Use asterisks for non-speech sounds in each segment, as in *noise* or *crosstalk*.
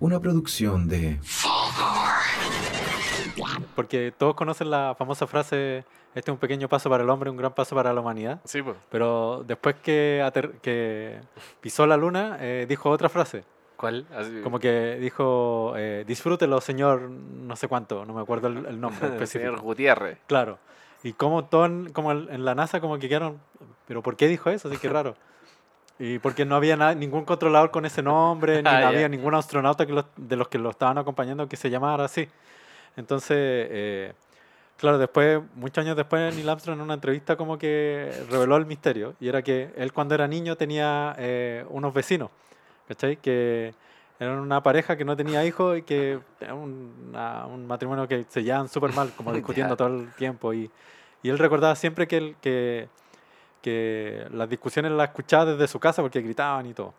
Una producción de... Porque todos conocen la famosa frase, este es un pequeño paso para el hombre, un gran paso para la humanidad. Sí, pues. Pero después que, ater- que pisó la luna, eh, dijo otra frase. ¿Cuál? Así- Como que dijo, eh, disfrútelo, señor, no sé cuánto, no me acuerdo el, el nombre *laughs* el señor Gutiérrez. Claro. Y como todo en, como en la NASA como que quedaron, pero ¿por qué dijo eso? Así que raro. *laughs* Y porque no había na- ningún controlador con ese nombre, *laughs* ni Ah, había ningún astronauta que de los que lo estaban acompañando que se llamara así. Entonces, eh, claro, después, muchos años después, Neil Armstrong en una entrevista como que reveló el misterio. Y era que él cuando era niño tenía eh, unos vecinos, ¿cachai? Que eran una pareja que no tenía hijos y que era una- un matrimonio que se llevaban súper mal, como *laughs* discutiendo todo el tiempo. Y, y él recordaba siempre que, él- que, que las discusiones las escuchaba desde su casa porque gritaban y todo.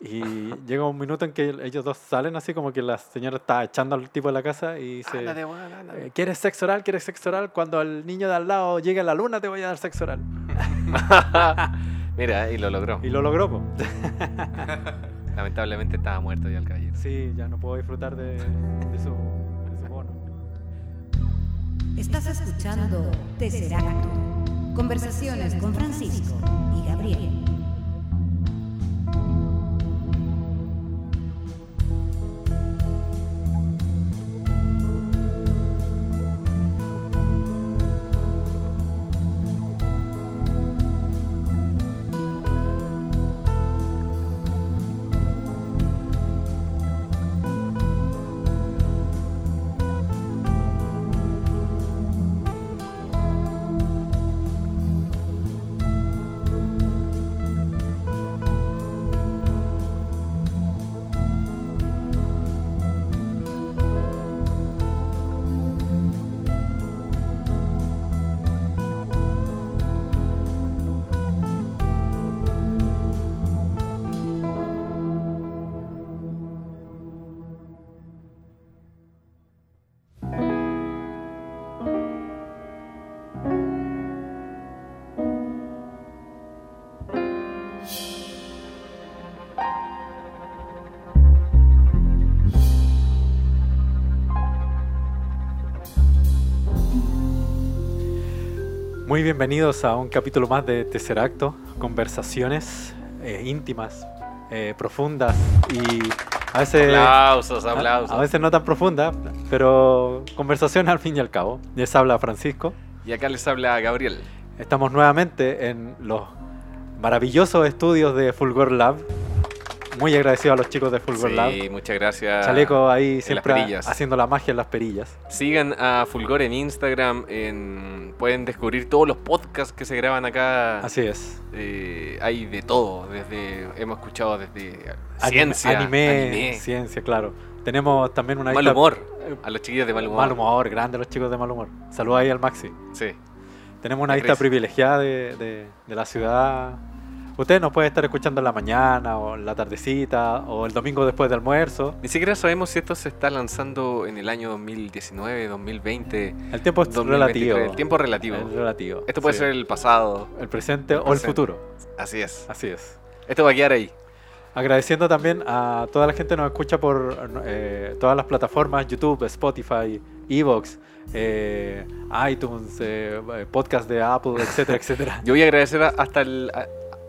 Y *laughs* llega un minuto en que ellos dos salen así como que la señora está echando al tipo de la casa y dice... Ándate, weón, ándate. Eh, ¿Quieres sexo oral? ¿Quieres sexo oral? Cuando el niño de al lado llegue a la luna te voy a dar sexo oral. *laughs* Mira, y lo logró. Y lo logró, po. *laughs* Lamentablemente estaba muerto ya el caballero. Sí, ya no puedo disfrutar de, de su, de su bono. Estás escuchando Tesseracto. Conversaciones con Francisco y Gabriel. Muy bienvenidos a un capítulo más de Tercer Acto, conversaciones eh, íntimas, eh, profundas y a veces, Aplausos, a- aplausos. a veces no tan profundas, pero conversaciones al fin y al cabo. Les habla Francisco. Y acá les habla Gabriel. Estamos nuevamente en los maravillosos estudios de Fulgor Lab. Muy agradecido a los chicos de Fulgor Lab. Sí, muchas gracias. Chaleco ahí siempre haciendo la magia en las perillas. Sigan a Fulgor en Instagram. En... Pueden descubrir todos los podcasts que se graban acá. Así es. Eh, hay de todo. Desde hemos escuchado desde ciencia, anime, anime, ciencia, claro. Tenemos también una mal humor. A los chiquillos de mal humor. Mal humor, grande los chicos de mal humor. Saludos ahí al Maxi. Sí. Tenemos una risa. privilegiada de, de- de la ciudad. Usted nos puede estar escuchando en la mañana o en la tardecita o el domingo después de almuerzo. Ni siquiera sabemos si esto se está lanzando en el año 2019, 2020. El tiempo es 2023. relativo. El tiempo relativo. Relativo. Esto puede sí. ser el pasado. el presente o el futuro. Así es. Así es. Esto va a quedar ahí. Agradeciendo también a toda la gente que nos escucha por eh, todas las plataformas, YouTube, Spotify, Evox, eh, iTunes, eh, eh, podcast de Apple, etcétera, etcétera. *laughs* Yo voy a agradecer hasta el,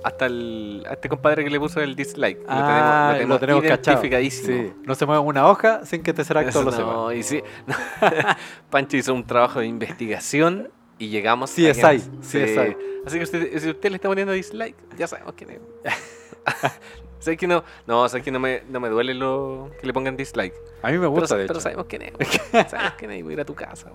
hasta el, a este compadre que le puso el dislike. Ah, lo tenemos, cachado. identificadísimo. Sí. No se mueve una hoja sin que Tesseract Eso lo no, sepa. y sí. *laughs* Pancho hizo un trabajo de investigación y llegamos Sí, a es ahí, sí. es ahí. Así que usted, si usted le está poniendo dislike, ya sabemos quién es. *laughs* ¿Sabes que no? No, sabes que no me, no me duele lo que le pongan dislike. A mí me Pero, gusta, de pero hecho. sabemos quién es. *laughs* sabemos quién es voy a ir a tu casa.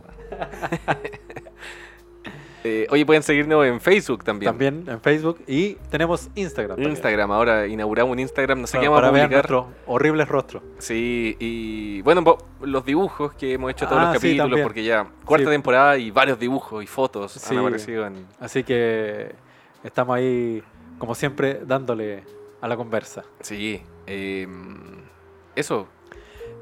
Eh, oye, pueden seguirnos en Facebook también. También en Facebook y tenemos Instagram. también, Instagram, ahora inauguramos un Instagram, no sé qué vamos a ver publicar. nuestros horribles rostros. Sí, y bueno, los dibujos que hemos hecho todos Ah, los sí, capítulos, porque ya cuarta Sí. temporada y varios dibujos y fotos Sí. han aparecido en... Así que estamos ahí, como siempre, dándole a la conversa. Sí, eh, eso,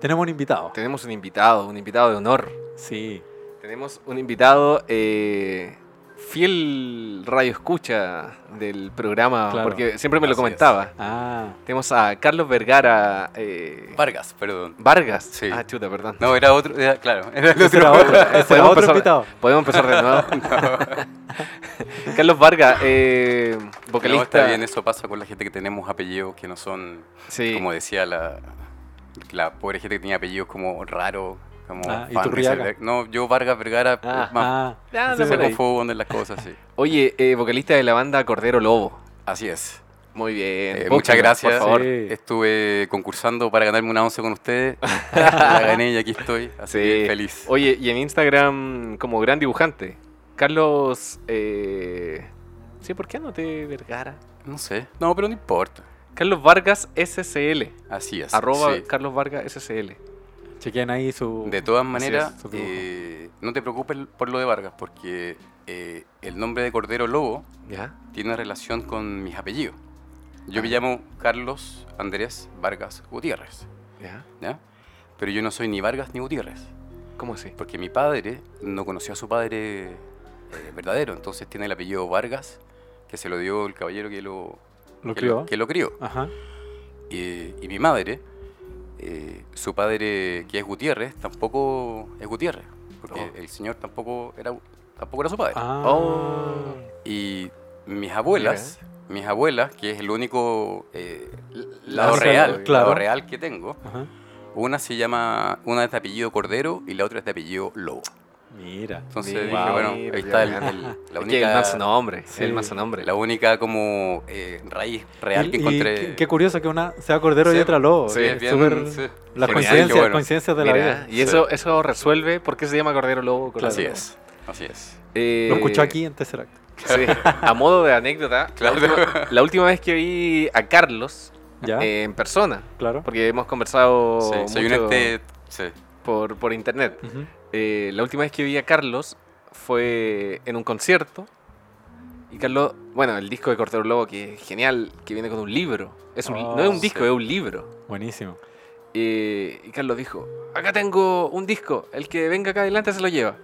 Tenemos un invitado. tenemos un invitado, un invitado de honor. Sí. Tenemos un invitado eh, fiel radio escucha del programa, Claro. porque siempre me lo Así comentaba. Ah, Tenemos a Carlos Vergara eh, Vargas, perdón. Vargas. Sí. Ah, chuta, perdón. No, era otro, era- claro. Era el ese era otro. otro, ese era Podemos otro empezar- invitado. Podemos empezar de nuevo. *laughs* *laughs* Carlos Vargas, eh, vocalista. No, está bien, eso pasa con la gente que tenemos apellidos que no son, Sí. como decía la, la pobre gente que tenía apellidos como raros, como Ah. Rieselberg. No, yo Vargas Vergara, Ah, más, Ah, Ya, no por ahí. confunden las cosas, sí. Oye, eh, vocalista de la banda Cordero Lobo. Así es. Muy bien. Eh, muchas gracias. Por favor. Sí. Estuve concursando para ganarme una once con ustedes. *laughs* la gané y aquí estoy. Así Sí. feliz. Oye, y en Instagram como gran dibujante. Carlos... Eh... Sí, ¿por qué anoté Vergara? No sé. No, pero no importa. Carlos Vargas SCL. Así es. Arroba sí. Carlos Vargas SCL. Chequen ahí su... De todas maneras, es, eh, no te preocupes por lo de Vargas, porque eh, el nombre de Cordero Lobo ¿Ya? tiene relación con mis apellidos. Yo me Ah. llamo Carlos Andrés Vargas Gutiérrez, ¿Ya? ¿ya? Pero yo no soy ni Vargas ni Gutiérrez, ¿Cómo así? porque mi padre no conoció a su padre eh, verdadero, entonces tiene el apellido Vargas, que se lo dio el caballero que lo, Lo que crió. que lo crió. Ajá. Y, y mi madre, eh, su padre que es Gutiérrez, tampoco es Gutiérrez, porque Oh. el señor tampoco era, tampoco era su padre. Ah. Oh. Y mis abuelas, mis abuelas, que es el único eh, lado real, claro. lado real que tengo, Ajá. una se llama, una es de apellido Cordero y la otra es de apellido Lobo. Mira. Entonces Mira, dije, bueno, mira, ahí está el, el- la Es que el única, manso nombre. Sí. El manso nombre. la única como eh, raíz real Y- que encontré. qué, qué curioso que una sea cordero y otra lobo. sí, Es bien, sí. Las coincidencias, qué bueno. coincidencias de la vida. y eso, eso resuelve por qué se llama Cordero Lobo. Cordero Así Lobo. es, así es. Eh, Lo escuchó aquí en Tesseract. Sí, a modo de anécdota, Claro. la, última, la última vez que vi a Carlos ¿Ya? eh, en persona, claro. porque hemos conversado Sí, soy un mucho este, sí. por, por internet. Ujú. Eh, la última vez que vi a Carlos fue en un concierto. Y Carlos, bueno, el disco de Cordero Lobo, que es genial, que viene con un libro. Es un, Oh, no es un disco, sí. es un libro. Buenísimo. Eh, y Carlos dijo, acá tengo un disco, el que venga acá adelante se lo lleva.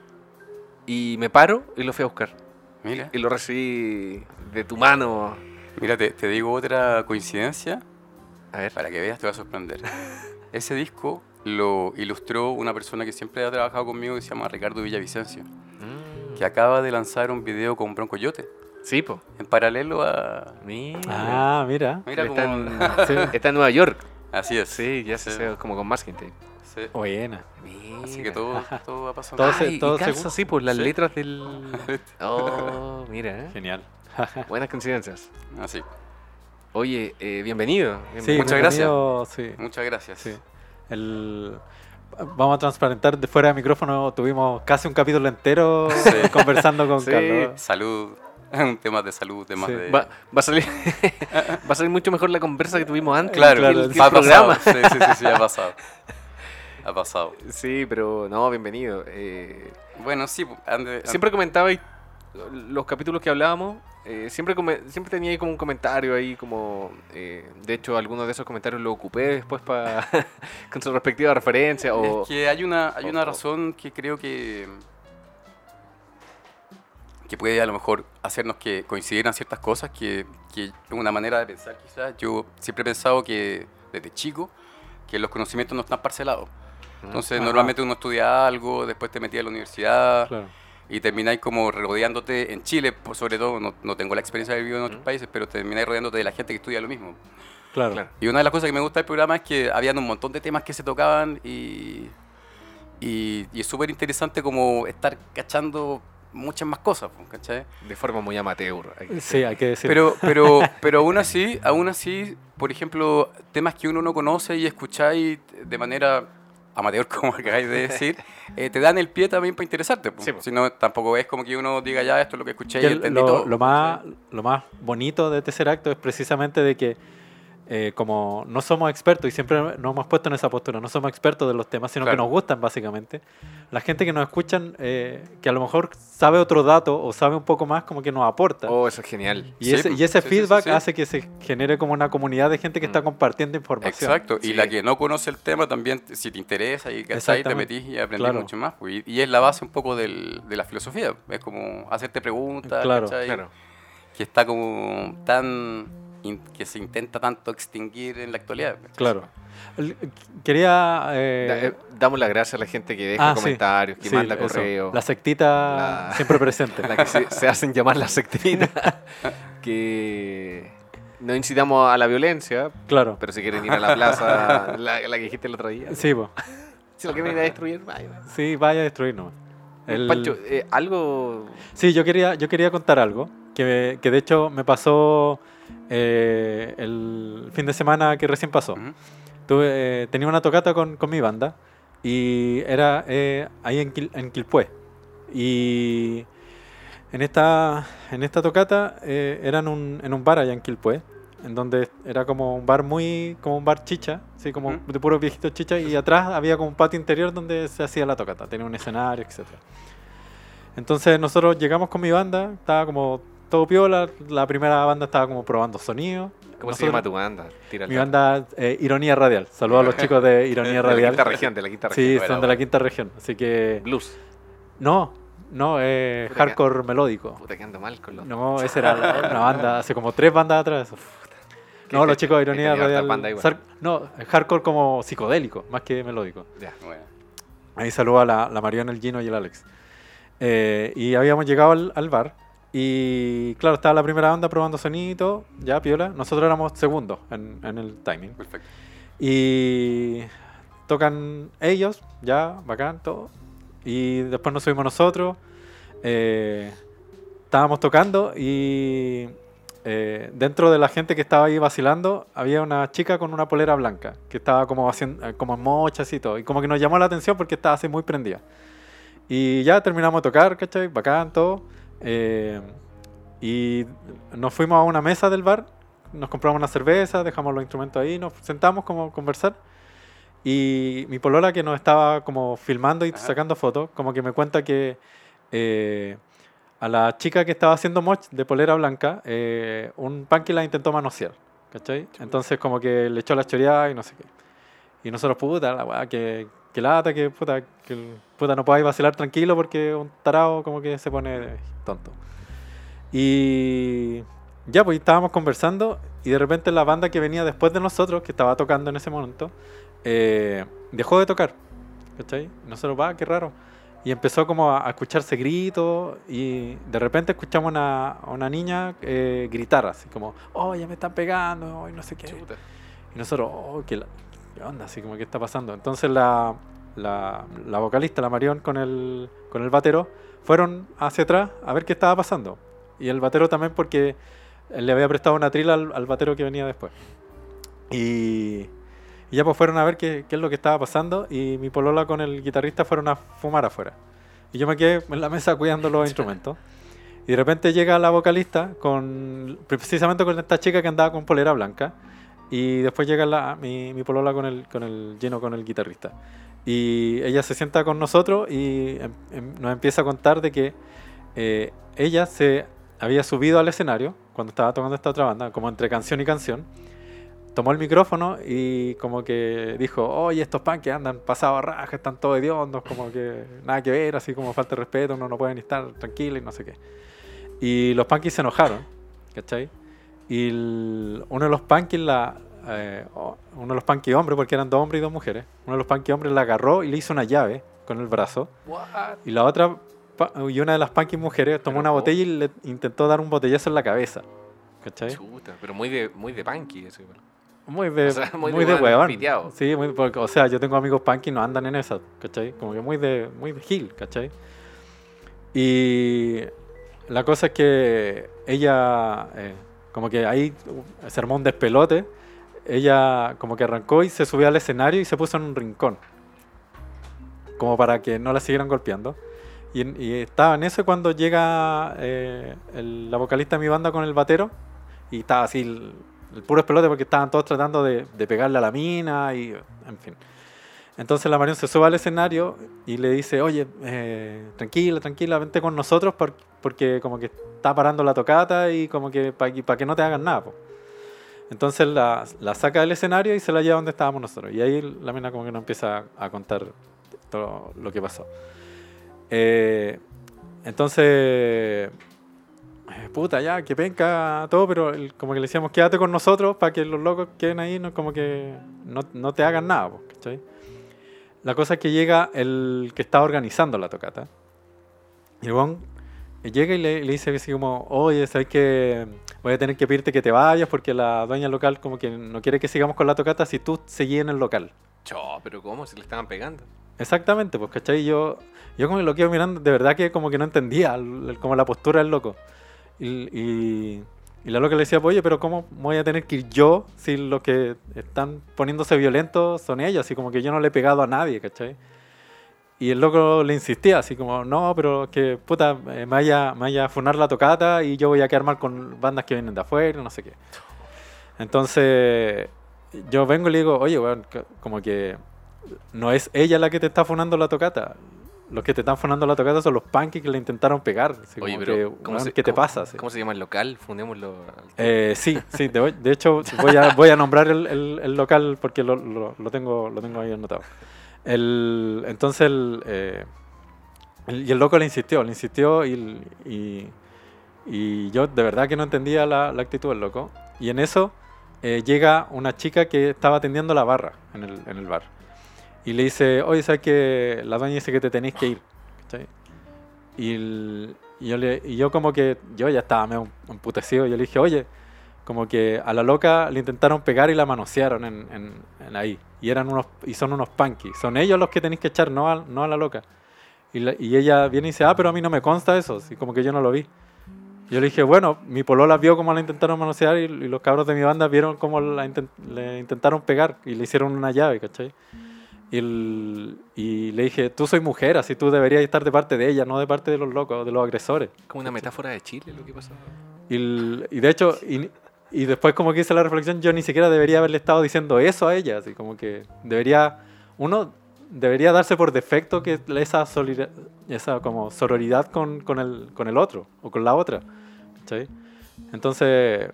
Y me paro y lo fui a buscar. Mira, Y lo recibí de tu mano. mira, te, te digo otra coincidencia. A ver. Para que veas, te va a sorprender. *laughs* Ese disco lo ilustró una persona que siempre ha trabajado conmigo que se llama Ricardo Villavicencio, Mm. que acaba de lanzar un video con Bronco Yote, Sí, po. en paralelo a... Mira. Ah, mira. Mira está, en, *laughs* Sí. está en Nueva York. Así es. Sí, ya se Sí. hace como con masking tape. sí. Buena. Así que todo, todo va pasando. Todo se- Ay, todo y calza así por las Sí. letras del... *laughs* Oh, mira, ¿eh? Genial. *laughs* Buenas coincidencias. Así. Oye, eh, bienvenido. Sí, bienvenido. Muchas gracias. bienvenido, Sí, Muchas gracias. El... Vamos a transparentar de fuera de micrófono. Tuvimos casi un capítulo entero Sí. conversando con Sí. Carlos. Salud, *laughs* temas de salud, temas Sí. de... Va, va a salir, *laughs* va a salir mucho mejor la conversa que tuvimos antes. Claro, que el- que el ha pasado. programa. Sí, sí, sí, sí, ha pasado. Ha pasado. *laughs* Sí, pero no, bienvenido. Eh, Bueno, sí, ande- siempre comentaba y los capítulos que hablábamos, eh, siempre, come- siempre tenía ahí como un comentario ahí, como, eh, de hecho, algunos de esos comentarios lo ocupé después para *laughs* con su respectiva referencia o... Es que hay una, hay o- una o- razón que creo que que puede a lo mejor hacernos que coincidir en ciertas cosas que, que es una manera de pensar quizás. Yo siempre he pensado que desde chico que los conocimientos no están parcelados. Entonces Ajá. normalmente uno estudia algo, después te metías a la universidad Claro. Y termináis como rodeándote en Chile, por sobre todo, no, no tengo la experiencia de vivir en otros países, pero termináis rodeándote de la gente que estudia lo mismo. Claro. Claro. Y una de las cosas que me gusta del programa es que habían un montón de temas que se tocaban y, y, y es súper interesante como estar cachando muchas más cosas, pues, ¿cachai? De forma muy amateur. hay que Sí, hay que decir. Pero, *laughs* pero, pero aún así, aún así, por ejemplo, temas que uno no conoce y escucháis de manera amateur, *laughs* como acabáis de *laughs* decir, eh, te dan el pie también para interesarte. pues. Sí, pues. Si no, tampoco es como que uno diga, ya, esto es lo que escuché y entendí lo, todo. lo más, lo más bonito de tercer acto es precisamente de que eh, como no somos expertos y siempre nos hemos puesto en esa postura, no somos expertos de los temas, sino que Claro. nos gustan básicamente, la gente que nos escuchan, eh, que a lo mejor sabe otro dato o sabe un poco más, como que nos aporta. Oh, eso es genial. y, sí, ese, y ese sí, sí, sí, feedback sí. hace que se genere como una comunidad de gente que está Mm. compartiendo información. Exacto, y Sí. la que no conoce el tema también, si te interesa y ¿cachai? te metís y aprendís Claro. mucho más. pues, Y, y es la base un poco del- de la filosofía, es como hacerte preguntas. Claro. que está como tan, in- que se intenta tanto extinguir en la actualidad. Claro. El- Quería... Da- eh, eh, damos las gracias a la gente que deja ah, sí. comentarios, que sí, manda eso. correo. La sectita La- siempre presente. *laughs* la que se, se hacen llamar la sectina. *laughs* que no incitamos a la violencia, Claro. pero si quieren ir a la plaza, *laughs* la, la que dijiste el otro día. Sí, po. Si lo quieren ir a destruir, vaya. sí, vaya a destruirnos. El- Pancho, eh, algo. Sí, yo quería, yo quería contar algo, que, que de hecho me pasó eh, el fin de semana que recién pasó. Tuve, eh, tenía una tocata con, con mi banda y era eh, ahí en, Quil- en Quilpué. Y en esta, en esta tocata eh, era en un, en un bar allá en Quilpué, en donde era como un bar muy, como un bar chicha, así como de puros viejitos chicha, y atrás había como un patio interior donde se hacía la tocata, tenía un escenario, etc. Entonces nosotros llegamos con mi banda, estaba como todo piola, la primera banda estaba como probando sonido. ¿Cómo se llama tu banda? Tira Mi banda eh, Ironía Radial. Saludos a los *laughs* chicos de Ironía De la Radial. quinta región, de la quinta Sí, región. Bueno, son de la quinta región. Así que. Blues. No, no, eh, Puta que- hardcore melódico. Puta, que ando mal con los. No, esa era la- una banda, hace como tres bandas atrás. eso. ¿Qué- No, los chicos de Ironía Radial. bandas igual? sar- No, hardcore como psicodélico, más que melódico. Ya. Bueno. Ahí saludo a la, la Mariana, el Gino y el Alex. Eh, y habíamos llegado al, al bar. Y claro, estaba la primera banda probando sonido, ya piola. Nosotros éramos segundos en, en el timing. Perfecto. Y tocan ellos, ya, bacán, todo. Y después nos subimos nosotros. eh, estábamos tocando y eh, dentro de la gente que estaba ahí vacilando había una chica con una polera blanca que estaba como haciendo eh, como en mochas y todo. Y como que nos llamó la atención porque estaba así muy prendida. Y ya terminamos de tocar, ¿cachai? Bacán, todo. Eh, y nos fuimos a una mesa del bar, nos compramos una cerveza, dejamos los instrumentos ahí, nos sentamos como a conversar. Y mi polola que nos estaba como filmando y Ajá. sacando fotos, como que me cuenta que eh, a la chica que estaba haciendo moch de polera blanca, eh, un punky la intentó manosear, ¿cachai? Entonces como que le echó la choreada y no sé qué. Y nosotros, puta, la weá, que, que lata, que puta, que puta no podáis vacilar tranquilo porque un tarado como que se pone tonto. Y ya, pues estábamos conversando y de repente la banda que venía después de nosotros, que estaba tocando en ese momento, eh, dejó de tocar. ¿Cachai? Nosotros, va, qué raro. Y empezó como a, escucharse gritos y de repente escuchamos una, a una niña eh, gritar así como, oh, ya me están pegando, oh, y no sé qué. Chuta. Y nosotros, oh, ¿qué, qué onda? Así como, ¿qué está pasando? Entonces la, la, la vocalista, la Marión, con el, con el batero, fueron hacia atrás a ver qué estaba pasando. Y el batero también porque él le había prestado una trila al, al batero que venía después. Y, y ya pues fueron a ver qué, qué es lo que estaba pasando y mi polola con el guitarrista fueron a fumar afuera. Y yo me quedé en la mesa cuidando los *laughs* instrumentos. Y de repente llega la vocalista con precisamente con esta chica que andaba con polera blanca. Y después llega la, mi, mi polola con el, con el lleno con el guitarrista. Y ella se sienta con nosotros y em- em- nos empieza a contar de que eh, ella se había subido al escenario cuando estaba tocando esta otra banda, como entre canción y canción. Tomó el micrófono y como que dijo, oye, estos punks andan pasados a raja, están todos hediondos, como que nada que ver, así como falta de respeto, no puede ni estar tranquilo y no sé qué. Y los punkis se enojaron, ¿cachai? Y el- uno de los punkis, la, eh, uno de los punkis hombres, porque eran dos hombres y dos mujeres, uno de los punkis hombres la agarró y le hizo una llave con el brazo. Y la otra, y una de las punkis mujeres tomó Pero una botella y le intentó dar un botellazo en la cabeza. ¿Cachai? Chuta, pero muy de, muy de punky eso igual. Muy de, O sea, muy muy de piteado. Sí, muy, porque, o sea, yo tengo amigos punk y no andan en esa, ¿cachai? Como que muy de, muy de Gil, ¿cachai? Y la cosa es que ella, eh, como que ahí se armó un despelote. Ella como que arrancó y se subió al escenario y se puso en un rincón. Como para que no la siguieran golpeando. Y, y estaba en eso cuando llega eh, el- la vocalista de mi banda con el batero. Y estaba así l- el puro espelote porque estaban todos tratando de, de pegarle a la mina y, en fin. Entonces la Marion se sube al escenario y le dice, oye, eh, tranquila, tranquila, vente con nosotros por- porque como que está parando la tocata y como que para que no te hagan nada. po". Entonces la, la saca del escenario y se la lleva donde estábamos nosotros. Y ahí la mina como que nos empieza a contar todo lo que pasó. Eh, entonces, eh, puta, ya, que penca todo, pero el- como que le decíamos, quédate con nosotros para que los locos queden ahí, no, como que no, no te hagan nada, po, ¿cachai? La cosa es que llega el que está organizando la tocata. Y el weón llega y le, le dice así como, oye, ¿sabes que Voy a tener que pedirte que te vayas porque la dueña local como que no quiere que sigamos con la tocata si tú seguís en el local. Cho, pero ¿cómo? Se le estaban pegando. Exactamente, pues, ¿cachai? Yo, yo como lo quedo mirando, de verdad que como que no entendía el- el- como la postura del loco. Y, y, y la loca le decía, oye, pero ¿cómo voy a tener que ir yo si los que están poniéndose violentos son ellos? Así como que yo no le he pegado a nadie, ¿cachai? Y el loco le insistía, así como, no, pero que puta, eh, me vaya, vaya a funar la tocata y yo voy a quedar mal con bandas que vienen de afuera, no sé qué. Entonces, yo vengo y le digo, oye, como que no es ella la que te está funando la tocata. Los que te están funando la tocata son los punky que le intentaron pegar. Así Oye, pero que, ¿cómo se- ¿qué te cómo- pasa? ¿Cómo se llama el local? Fundémoslo. Eh, sí, sí, de, de hecho *laughs* voy a, voy a nombrar el, el- el local porque lo, lo- lo tengo, lo tengo ahí anotado. El, entonces, el, eh, el- y el loco le insistió, le insistió y, y, y yo de verdad que no entendía la, la actitud del loco. Y en eso eh, llega una chica que estaba atendiendo la barra en el, en el bar. Y le dice, oye, ¿sabes que la dueña dice que te tenéis que ir? ¿Cachai? Y, el- y yo, le, y yo como que, yo ya estaba medio emputecido, yo le dije, oye, como que a la loca le intentaron pegar y la manosearon en, en- en ahí. Y eran unos y son unos punky. Son ellos los que tenéis que echar, no a, no a la loca. Y, la- y ella viene y dice, ah, pero a mí no me consta eso. Así como que yo no lo vi. Yo le dije, bueno, mi polola vio cómo la intentaron manosear y, y los cabros de mi banda vieron cómo la inten- le intentaron pegar y le hicieron una llave, ¿cachai? Y, el- y le dije, tú soy mujer, así tú deberías estar de parte de ella, no de parte de los locos, de los agresores. Como una metáfora de Chile lo que pasó. Y, el- y de hecho, y, y después como que hice la reflexión, yo ni siquiera debería haberle estado diciendo eso a ella, así como que debería, uno debería darse por defecto que esa, solida- esa como sororidad con, con, el, con el otro o con la otra. ¿cachai? Entonces,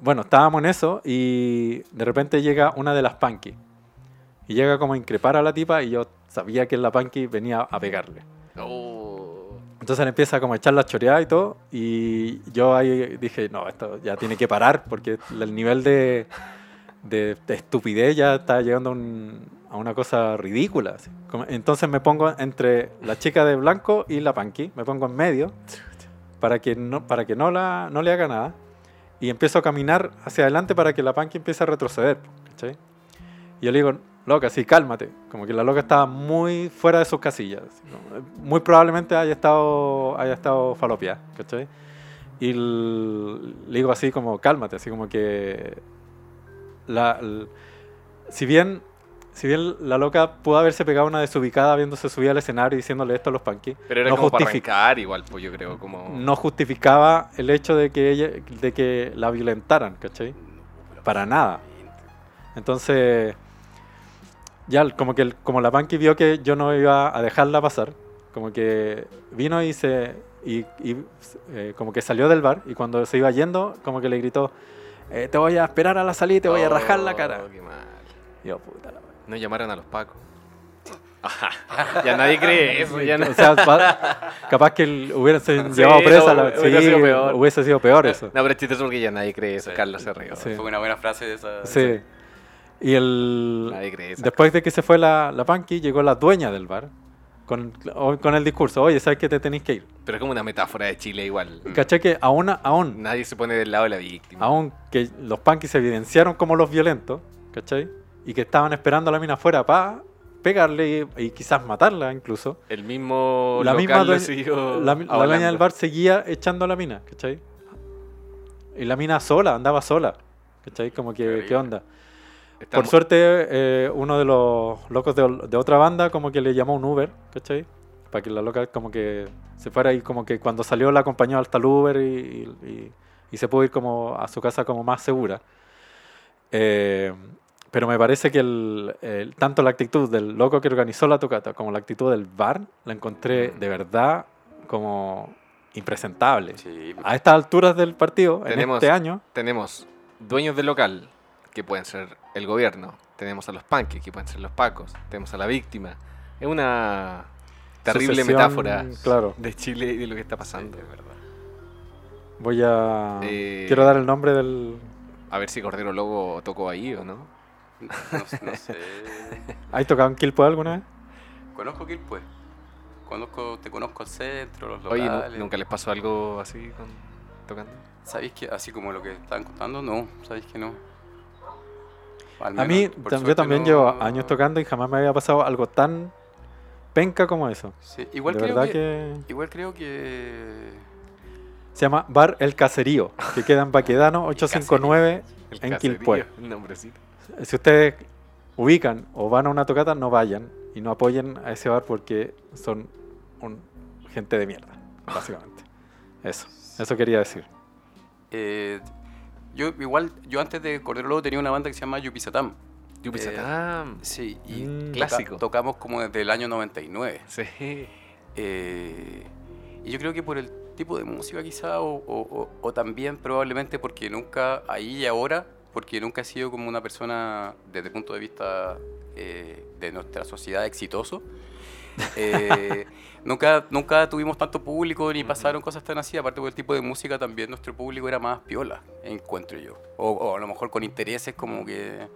bueno, estábamos en eso y de repente llega una de las punky. Y llega como a increpar a la tipa y yo sabía que la punky venía a pegarle. Oh. Entonces empieza como a echar la choreada y todo. Y yo ahí dije, no, esto ya tiene que parar porque el nivel de, de, de estupidez ya está llegando a, un- a una cosa ridícula. así. Entonces me pongo entre la chica de blanco y la punky, me pongo en medio para que no, para que no, la, no le haga nada. Y empiezo a caminar hacia adelante para que la punky empiece a retroceder. ¿cachai? Y yo le digo, loca, sí, cálmate. Como que la loca estaba muy fuera de sus casillas. Muy probablemente haya estado, haya estado falopia, ¿cachai? Y le digo así como, cálmate, así como que... La, l- si bien... Si bien la loca pudo haberse pegado una desubicada viéndose subir al escenario y diciéndole esto a los punky, Pero era no, como para justific- arrancar igual, pues yo creo, como... no justificaba el hecho de que ella, de que la violentaran, ¿cachai? Para nada. Entonces, ya como que el- como la Punky vio que yo no iba a dejarla pasar, como que vino y se y, y, eh, como que salió del bar y cuando se iba yendo, como que le gritó, eh, te voy a esperar a la salida y te voy a rajar la cara. Oh, qué mal. Y yo, puta la madre. No llamaron a los pacos. *laughs* Ya nadie cree eso. Ya no... O sea, capaz que hubiesen *laughs* Sí, llevado presa, no, la- hubiera sí, sido peor. hubiese sido peor eso. No, pero es chistoso porque ya nadie cree eso. Sí. Carlos se rió. Sí. Fue una buena frase de esa. Sí. Y el, cree después de que se fue la, la Punky, llegó la dueña del bar con, con el discurso, oye, ¿sabes que te tenéis que ir? Pero es como una metáfora de Chile igual. Y caché que aún, aún, Nadie se pone del lado de la víctima. aún que los Punky se evidenciaron como los violentos, ¿cachai? Y que estaban esperando a la mina afuera para pegarle y, y quizás matarla incluso. El mismo la local misma lo dueña, siguió la, mi- la avalando. dueña del bar seguía echando a la mina, ¿cachai? Y la mina sola, andaba sola, ¿cachai? Como que. ¿qué onda? Está Por suerte, eh, uno de los locos de, de otra banda como que le llamó un Uber, ¿cachai? Para que la loca como que se fuera y como que cuando salió la acompañó hasta el Uber y, y- y- se pudo ir como a su casa como más segura. Eh, pero me parece que el, el- tanto la actitud del loco que organizó la tocata como la actitud del bar la encontré Mm. de verdad como impresentable. Sí, A estas alturas del partido, Tenemos- en este año, Tenemos dueños del local, que pueden ser el gobierno. Tenemos a los panques, que pueden ser los pacos. Tenemos a la víctima. Es una terrible Sucesión, metáfora claro. de Chile y de lo que está pasando. es verdad. voy a... Eh, Quiero dar el nombre del... A ver si Cordero Lobo tocó ahí o no. No, sé- no sé. *laughs* ¿Has tocado en Quilpo alguna vez? Conozco Quilpue. Conozco, te conozco al centro, los Oye, ¿nu- locales. ¿nunca les pasó algo así con, tocando? ¿Sabéis que así como lo que estaban contando? No, ¿sabéis que no? Al A mí, yo también no- llevo años tocando y jamás me había pasado algo tan penca como eso. Sí, igual, de creo verdad que, que... igual creo que... Se llama Bar El Caserío, que queda en Baquedano 859 *laughs* El en Quilpué. Si ustedes ubican o van a una tocata, no vayan y no apoyen a ese bar porque son un gente de mierda, básicamente. *laughs* Eso, eso quería decir. eh, yo igual, yo antes de Cordero Lobo tenía una banda que se llama Yupisatam. Yupisatam. Sí, y Mm. toca- Clásico. tocamos como desde el año 99. Sí. Eh, y yo creo que por el tipo de música quizá, o, o- o- o también probablemente porque nunca, ahí y ahora, porque nunca he sido como una persona desde el punto de vista eh, de nuestra sociedad exitoso. Eh, *laughs* nunca, nunca tuvimos tanto público ni pasaron cosas tan así, aparte por el tipo de música también nuestro público era más piola, encuentro yo. O, o a lo mejor con intereses como que,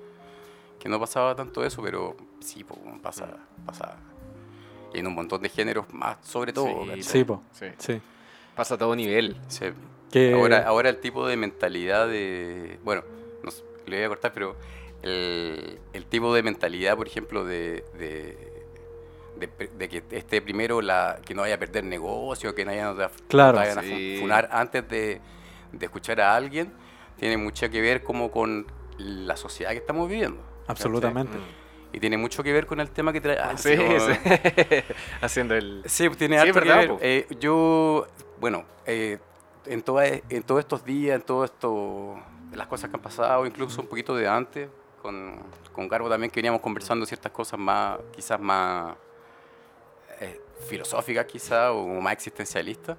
que no pasaba tanto eso, pero sí, pues, pasa, pasa. Y en un montón de géneros más, sobre todo. Sí. Sí, po, Sí. sí. Pasa a todo nivel. Sí. Que, Ahora, ahora el tipo de mentalidad de. Bueno, no sé, le voy a cortar, pero el, el tipo de mentalidad, por ejemplo, de, de, de- de que esté primero la que no vaya a perder negocio, que no vayan a, Claro. vayan a Sí. funar antes de, de escuchar a alguien, tiene mucho que ver como con la sociedad que estamos viviendo. absolutamente. Y tiene mucho que ver con el tema que trae. ah, Sí. *laughs* Haciendo el. Sí, pues, tiene harto que ver. Eh, yo, bueno, eh, en, toda- en todos estos días, en todo esto, las cosas que han pasado, incluso un poquito de antes, con, con Garbo también, que veníamos conversando ciertas cosas más, quizás más filosóficas, quizás, o más existencialistas.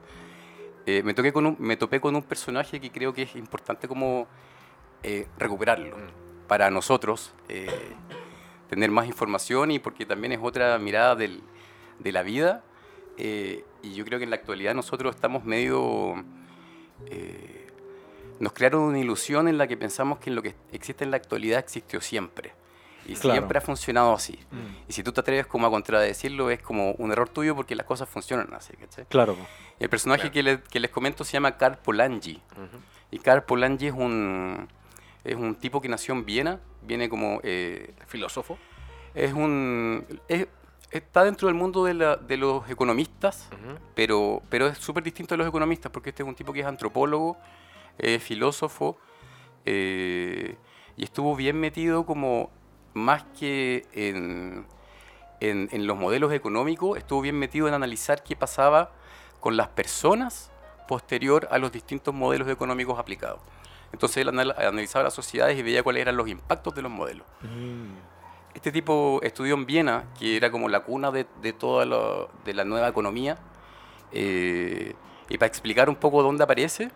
Eh, me, toqué con un, me topé con un personaje que creo que es importante como eh, recuperarlo Mm. para nosotros, eh, tener más información y porque también es otra mirada del- de la vida. y yo creo que en la actualidad nosotros estamos medio... nos crearon una ilusión en la que pensamos que lo que existe en la actualidad existió siempre. Y Claro. siempre ha funcionado así. Mm. Y si tú te atreves como a contradecirlo, es como un error tuyo porque las cosas funcionan así, ¿cachai? Claro. Y el personaje Claro. que, le- que les comento se llama Karl Polanyi. Y Karl Polanyi es un, es un tipo que nació en Viena, viene como... eh, Filósofo. es un... es- está dentro del mundo de, la- de los economistas, pero, pero es súper distinto de los economistas, porque este es un tipo que es antropólogo, es filósofo, eh, y estuvo bien metido como más que en, en- en los modelos económicos, estuvo bien metido en analizar qué pasaba con las personas posterior a los distintos modelos económicos aplicados. Entonces él anal- analizaba las sociedades y veía cuáles eran los impactos de los modelos. Mm. Este tipo estudió en Viena, que era como la cuna de, de toda la, de la nueva economía. eh, y para explicar un poco dónde aparece,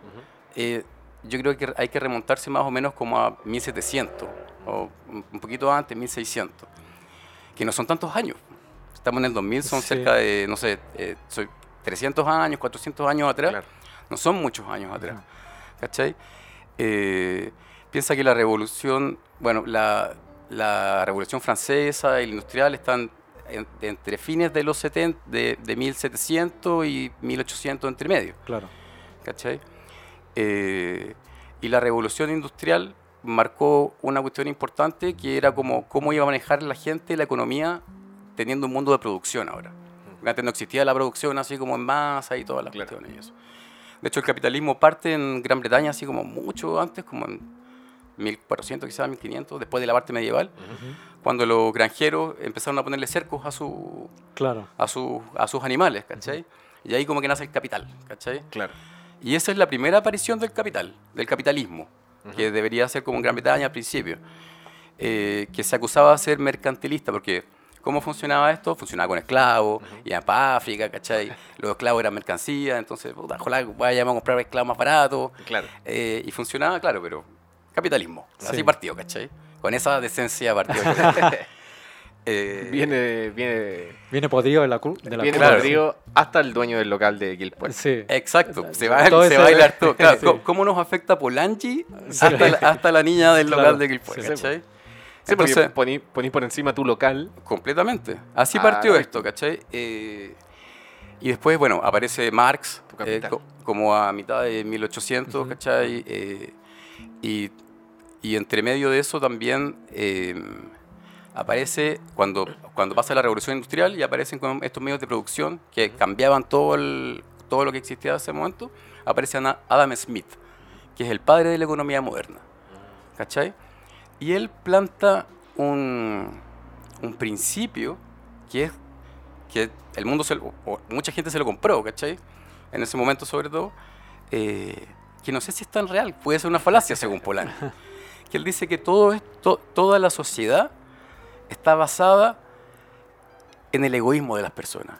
eh, yo creo que hay que remontarse más o menos como a 1700, o un poquito antes, 1600, que no son tantos años. Estamos en el 2000, son Sí. cerca de, no sé, eh, soy 300 años, 400 años atrás. Claro. No son muchos años atrás. ¿Cachai? Eh, piensa que la revolución, bueno, la, la revolución francesa y la industrial están en- entre fines de los 70, de, de 1700 y 1800 entre medio. Claro. ¿Cachai? Eh, y la revolución industrial marcó una cuestión importante que era como cómo iba a manejar la gente la economía teniendo un mundo de producción ahora. Antes no existía la producción así como en masa y todas las Claro. cuestiones y eso. De hecho, el capitalismo parte en Gran Bretaña así como mucho antes, como en 1400 quizás, 1500, después de la parte medieval, cuando los granjeros empezaron a ponerle cercos a, su, Claro. a, sus a sus animales, ¿cachai? Y ahí como que nace el capital, ¿cachai? Claro. Y esa es la primera aparición del capital, del capitalismo. que debería ser como en Gran Bretaña al principio, eh, que se acusaba de ser mercantilista, porque ¿cómo funcionaba esto? Funcionaba con esclavos, iban para África, ¿cachai? Los esclavos eran mercancía, entonces, puta, ojalá vayamos a comprar esclavos más baratos. Claro. Eh, y funcionaba, claro, pero capitalismo, así Sí. partió, ¿cachai? Con esa decencia partió. *laughs* Eh, Viene, viene, Viene podrido de la, cru- de la viene podrido hasta el dueño del local de Gilport. Sí. Exacto, se va, Todo se va a bailar *laughs* todo. Claro, Sí. ¿cómo- ¿Cómo nos afecta Polanyi Sí. hasta, la, hasta la niña del Claro, local de Gilport, sí. ¿cachai? Entonces, poní, poní por encima tu local. completamente. Así Ah, partió correcto. esto, ¿cachai? Eh, y después, bueno, aparece Marx eh, co- como a mitad de 1800, ¿cachai? Eh, y, y entre medio de eso también eh, aparece cuando, cuando pasa la revolución industrial y aparecen con estos medios de producción que cambiaban todo, el, todo lo que existía en ese momento, aparece Adam Smith, que es el padre de la economía moderna. ¿Cachai? Y él planta un, un principio que es que el mundo, se lo- mucha gente se lo compró, ¿cachai? En ese momento sobre todo, eh, que no sé si es tan real, puede ser una falacia según Polanyi. que él dice que todo esto, toda la sociedad está basada en el egoísmo de las personas.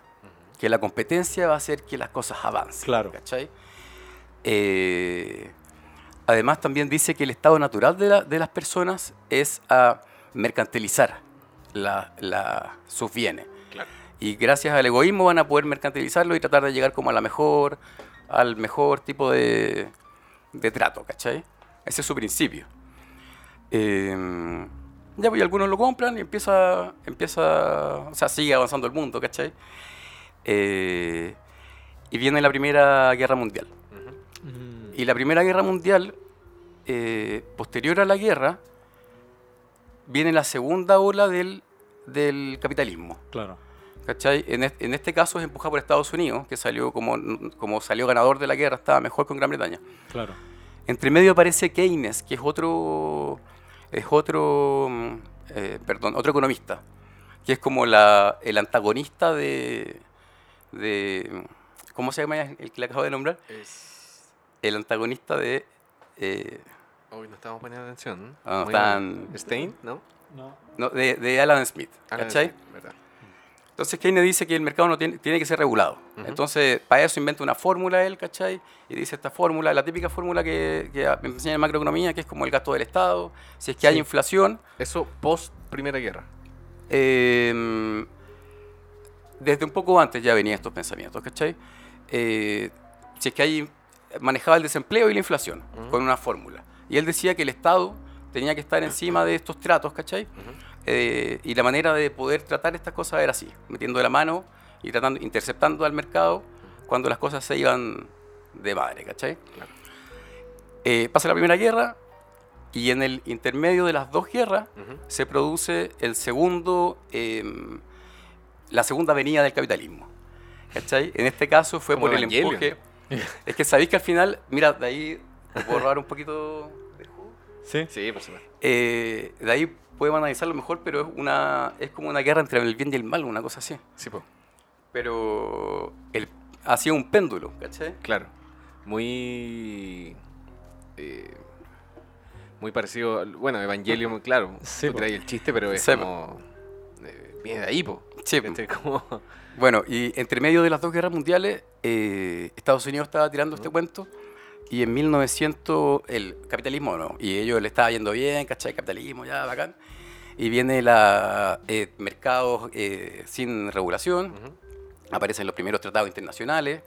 Que la competencia va a hacer que las cosas avancen. Claro. ¿cachai? Eh, además también dice que el estado natural de, la- de las personas es a mercantilizar la- la- sus bienes. Claro. Y gracias al egoísmo van a poder mercantilizarlo y tratar de llegar como a la mejor, al mejor tipo de, de trato, ¿cachai? Ese es su principio. Eh, ya, pues, y algunos lo compran y empieza, empieza, o sea, sigue avanzando el mundo, ¿cachai? Eh, y viene la Primera Guerra Mundial. Y la Primera Guerra Mundial, eh, posterior a la guerra, viene la segunda ola del, del capitalismo. Claro. ¿Cachai? En, est- en este caso es empujado por Estados Unidos, que salió como, como salió ganador de la guerra, estaba mejor con Gran Bretaña. Claro. Entre medio aparece Keynes, que es otro, es otro, mm, eh, perdón, otro economista, que es como la, el antagonista de, de, ¿cómo se llama el que le acabo de nombrar? El antagonista de, eh, Hoy no estamos poniendo atención. Ah, Muy están-. Stein, ¿no? No. no, de, de Alan Smith, Alan ¿cachai? Smith, ¿verdad? Entonces Keynes dice que el mercado no tiene, tiene que ser regulado. Ujú. Entonces, para eso inventa una fórmula él, ¿cachai? Y dice esta fórmula, la típica fórmula que, que me enseña en macroeconomía, que es como el gasto del Estado. Si es que hay Sí. inflación, Eso post Primera Guerra. eh, desde un poco antes ya venían estos pensamientos, ¿cachai? Eh, si es que hay, manejaba el desempleo y la inflación Ujú. con una fórmula. Y él decía que el Estado tenía que estar *clears throat* encima de estos tratos, ¿cachai? Eh, y la manera de poder tratar estas cosas era así, metiendo la mano y tratando, interceptando al mercado cuando las cosas se iban de madre, ¿cachai? Claro. Eh, pasa la Primera Guerra y en el intermedio de las dos guerras Ujú. se produce el segundo, em, la segunda venida del capitalismo. ¿Cachai? En este caso fue Como por el Evangelion. empuje. *laughs* Es que sabéis que al final, mira, de ahí te puedo robar un poquito. Sí. Sí, por supuesto. Eh, de ahí podemos analizarlo mejor, pero es una es como una guerra entre el bien y el mal, una cosa así. Sí, pues. Pero el, ha sido un péndulo, ¿cachai? Claro. Muy. eh, muy parecido. al- Bueno, Evangelio, muy claro. Sí, tú po. traes el chiste, pero es Sí, po. como. eh, viene de ahí, po. Sí, po. ¿Cachai? Como. Bueno, y entre medio de las dos guerras mundiales, eh, Estados Unidos estaba tirando este cuento y en 1900 el capitalismo no, y ellos le estaba yendo bien, ¿cachai? Capitalismo, ya, bacán. Y viene la eh, mercados eh, sin regulación, Ujú. aparecen los primeros tratados internacionales,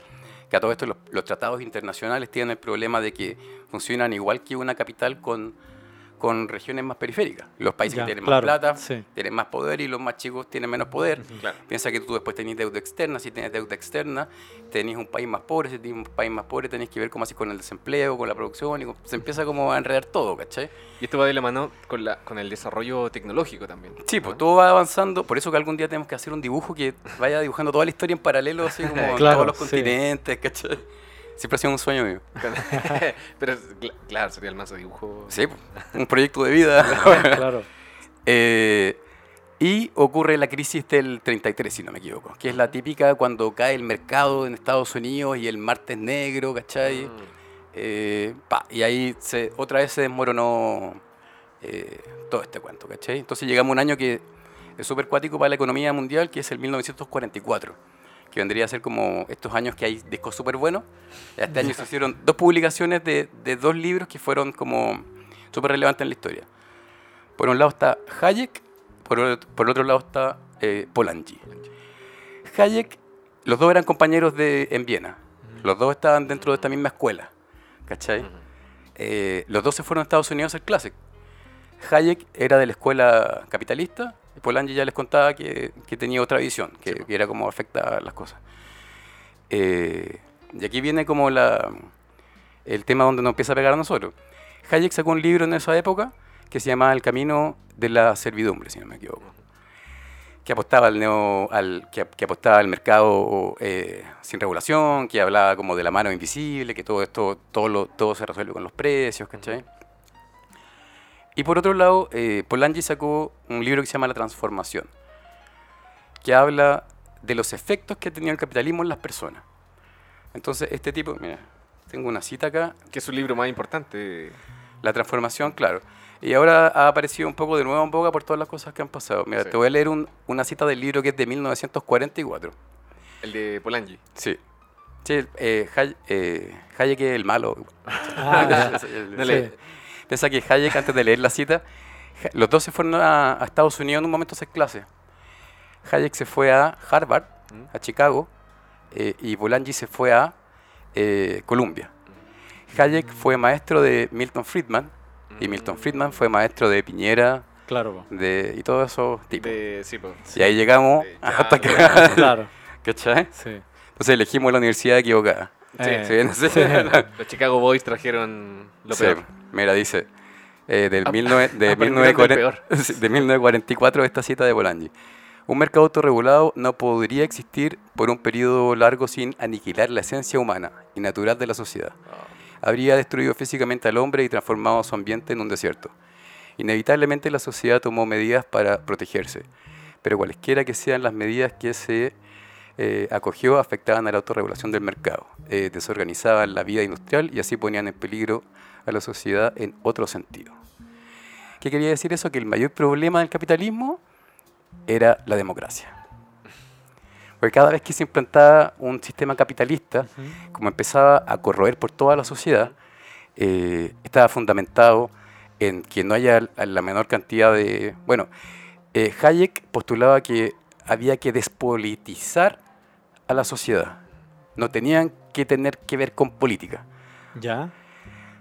que a todo esto los, los tratados internacionales tienen el problema de que funcionan igual que una capital con, con regiones más periféricas. Los países Ya, que tienen claro, más plata sí. tienen más poder y los más chicos tienen menos poder. Claro. Piensa que tú después tenés deuda externa, si tienes deuda externa, tenés un país más pobre, si tienes un país más pobre tenés que ver cómo así con el desempleo, con la producción, y con- se empieza como a enredar todo, ¿cachai? Y esto va de la mano con, la, con el desarrollo tecnológico también. Sí, pues todo va avanzando, por eso que algún día tenemos que hacer un dibujo que vaya dibujando toda la historia en paralelo, así como *laughs* en Claro, todos los sí. continentes, ¿cachai? Siempre ha sido un sueño mío. *laughs* pero cl- claro, sería el más de dibujo. Sí, un proyecto de vida. *laughs* Claro. Eh, y ocurre la crisis del 33, si no me equivoco, que es la típica cuando cae el mercado en Estados Unidos y el martes negro, ¿cachai? Mm. eh, pa, y ahí se, otra vez se desmoronó eh, todo este cuento, ¿cachai? Entonces llegamos a un año que es súper cuático para la economía mundial, que es el 1944, que vendría a ser como estos años que hay discos súper buenos. Este año se hicieron dos publicaciones de, de dos libros que fueron como súper relevantes en la historia. Por un lado está Hayek, por, ot- por otro lado está eh, Polanyi. Hayek, los dos eran compañeros de, en Viena. Los dos estaban dentro de esta misma escuela. ¿Cachai? Eh, los dos se fueron a Estados Unidos a hacer clases. Hayek era de la escuela capitalista Polanyi ya les contaba que, que tenía otra visión, que, que era como afecta las cosas. Eh, y aquí viene como la, el tema donde nos empieza a pegar a nosotros. Hayek sacó un libro en esa época que se llamaba El camino de la servidumbre, si no me equivoco. Que apostaba al, neo, al, que, que apostaba al mercado eh, sin regulación, que hablaba como de la mano invisible, que todo esto todo, lo, todo se resuelve con los precios, ¿cachai? Y por otro lado, eh, Polanyi sacó un libro que se llama La Transformación, que habla de los efectos que ha tenido el capitalismo en las personas. Entonces, este tipo, mira, tengo una cita acá, Que es su libro más importante. La Transformación, claro. Y ahora ha aparecido un poco de nuevo en boga por todas las cosas que han pasado. Mira, Sí. te voy a leer un- una cita del libro que es de 1944. El de Polanyi. Sí. Sí, eh, Hay- eh, Hayek es el malo. Ah. *laughs* Sí. Piensa que Hayek, antes de leer la cita, los dos se fueron a, a Estados Unidos en un momento a hacer clases. Hayek se fue a Harvard, Mm. a Chicago, eh, y Polanyi se fue a eh, Columbia. Hayek fue maestro de Milton Friedman, y Milton Friedman fue maestro de Piñera Claro, de, y todos esos tipos. De, sí, po. Y ahí llegamos *laughs* hasta que... claro. claro. *laughs* ¿Cachai? Sí. Entonces elegimos la universidad equivocada. Sí. Eh, ¿Sí ven? *laughs* Sí. Los Chicago Boys trajeron lo Sí, peor. Mira, dice, eh, del Ap- 19 *laughs* de, aprendieron del 1940 sí, de 1944 esta cita de Polanyi. Un mercado autorregulado no podría existir por un periodo largo sin aniquilar la esencia humana y natural de la sociedad. Habría destruido físicamente al hombre y transformado su ambiente en un desierto. Inevitablemente la sociedad tomó medidas para protegerse, pero cualesquiera que sean las medidas que se eh, acogió afectaban a la autorregulación del mercado, eh, desorganizaban la vida industrial y así ponían en peligro a la sociedad en otro sentido. ¿Qué quería decir eso? Que el mayor problema del capitalismo era la democracia. Porque cada vez que se implantaba un sistema capitalista, como empezaba a corroer por toda la sociedad, eh, estaba fundamentado en que no haya la la menor cantidad de... Bueno, eh, Hayek postulaba que había que despolitizar a la sociedad. No tenían que tener que ver con política. ¿Ya?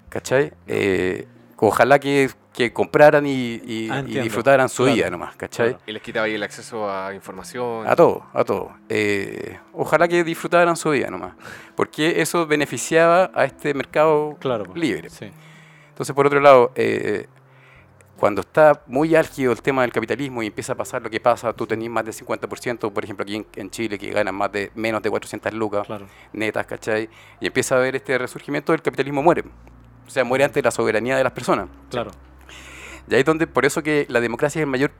¿Cachai? Eh, ojalá que, que compraran y, y- Ah, y disfrutaran su Claro. vida nomás, ¿cachai? Claro. Y les quitaba ahí el acceso a información. A todo, a todo. Eh, ojalá que disfrutaran su vida nomás. Porque eso beneficiaba a este mercado Claro. po. libre. Sí. Entonces, por otro lado, eh, cuando está muy álgido el tema del capitalismo y empieza a pasar lo que pasa, tú tenés más del 50%, por ejemplo, aquí en, en Chile, que ganan más de menos de 400 lucas Claro. netas, ¿cachai? Y empieza a haber este resurgimiento del capitalismo muere. O sea, muere ante la soberanía de las personas. Claro. Y ahí es donde, por eso que la democracia es el mayor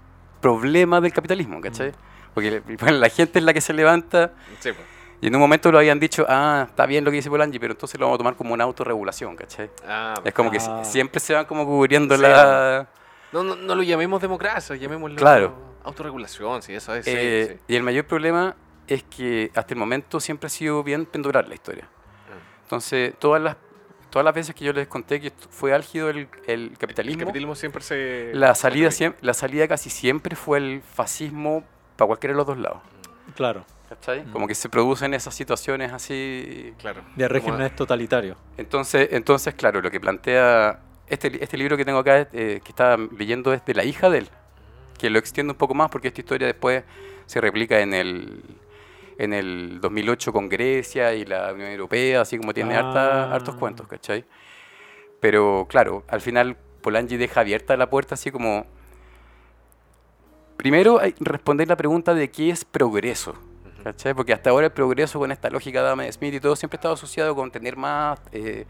problema del capitalismo, ¿cachai? Porque *laughs* bueno, la gente es la que se levanta Sí, po. y en un momento lo habían dicho, ah, está bien lo que dice Polanyi, pero entonces lo vamos a tomar como una autorregulación, ¿cachai? Ah, Es como que Ah. si- siempre se van como cubriendo Sí. la... no, no, no lo llamemos democracia, llamémoslo Claro. autorregulación, sí, eso es. Eh, sí. Y el mayor problema es que hasta el momento siempre ha sido bien pendular la historia. Mm. Entonces, todas las, todas las veces que yo les conté que fue álgido el, el El capitalismo, capitalismo siempre se. la, salida la salida casi siempre fue el fascismo para cualquiera de los dos lados. Claro. ¿Cachai? Mm. Como que se producen esas situaciones así. Claro. De regímenes totalitarios. Entonces, entonces claro, lo que plantea. Este, este libro que tengo acá, eh, que estaba leyendo, es de la hija de él. Que lo extiendo un poco más porque esta historia después se replica en el, en el 2008 con Grecia y la Unión Europea, así como tiene harta- Ah. hartos cuentos, ¿cachai? Pero claro, al final Polanyi deja abierta la puerta así como... Primero que responder la pregunta de qué es progreso, ¿cachai? Porque hasta ahora el progreso con esta lógica de Adam Smith y todo siempre ha estado asociado con tener más... eh,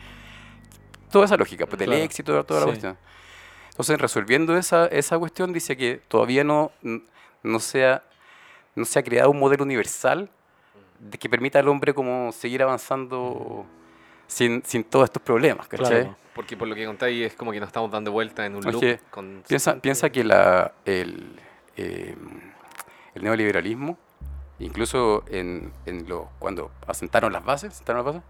toda esa lógica, pues del Claro. éxito, toda la Sí. cuestión. Entonces, resolviendo esa, esa cuestión, dice que todavía no, no, se ha, no se ha creado un modelo universal de que permita al hombre como seguir avanzando sin, sin todos estos problemas, ¿cachai? Claro. Porque por lo que contáis es como que nos estamos dando vuelta en un loop. con Piensa, piensa que la, el, eh, el neoliberalismo, incluso en, en lo, cuando asentaron las bases, sentaron las bases,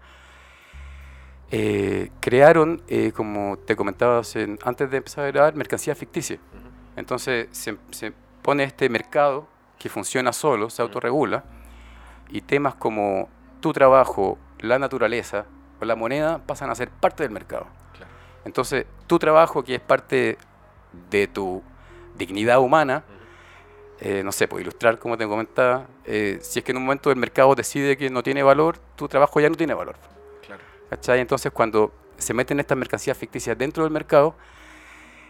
eh, crearon, eh, como te comentaba en- antes de empezar a grabar, mercancía ficticia. Ujú. Entonces se, se pone este mercado que funciona solo, se autorregula, y temas como tu trabajo, la naturaleza o la moneda pasan a ser parte del mercado. Claro. Entonces, tu trabajo, que es parte de tu dignidad humana, eh, no sé, por ilustrar, como te comentaba, eh, si es que en un momento el mercado decide que no tiene valor, tu trabajo ya no tiene valor. ¿Cachai? Entonces, cuando se meten estas mercancías ficticias dentro del mercado,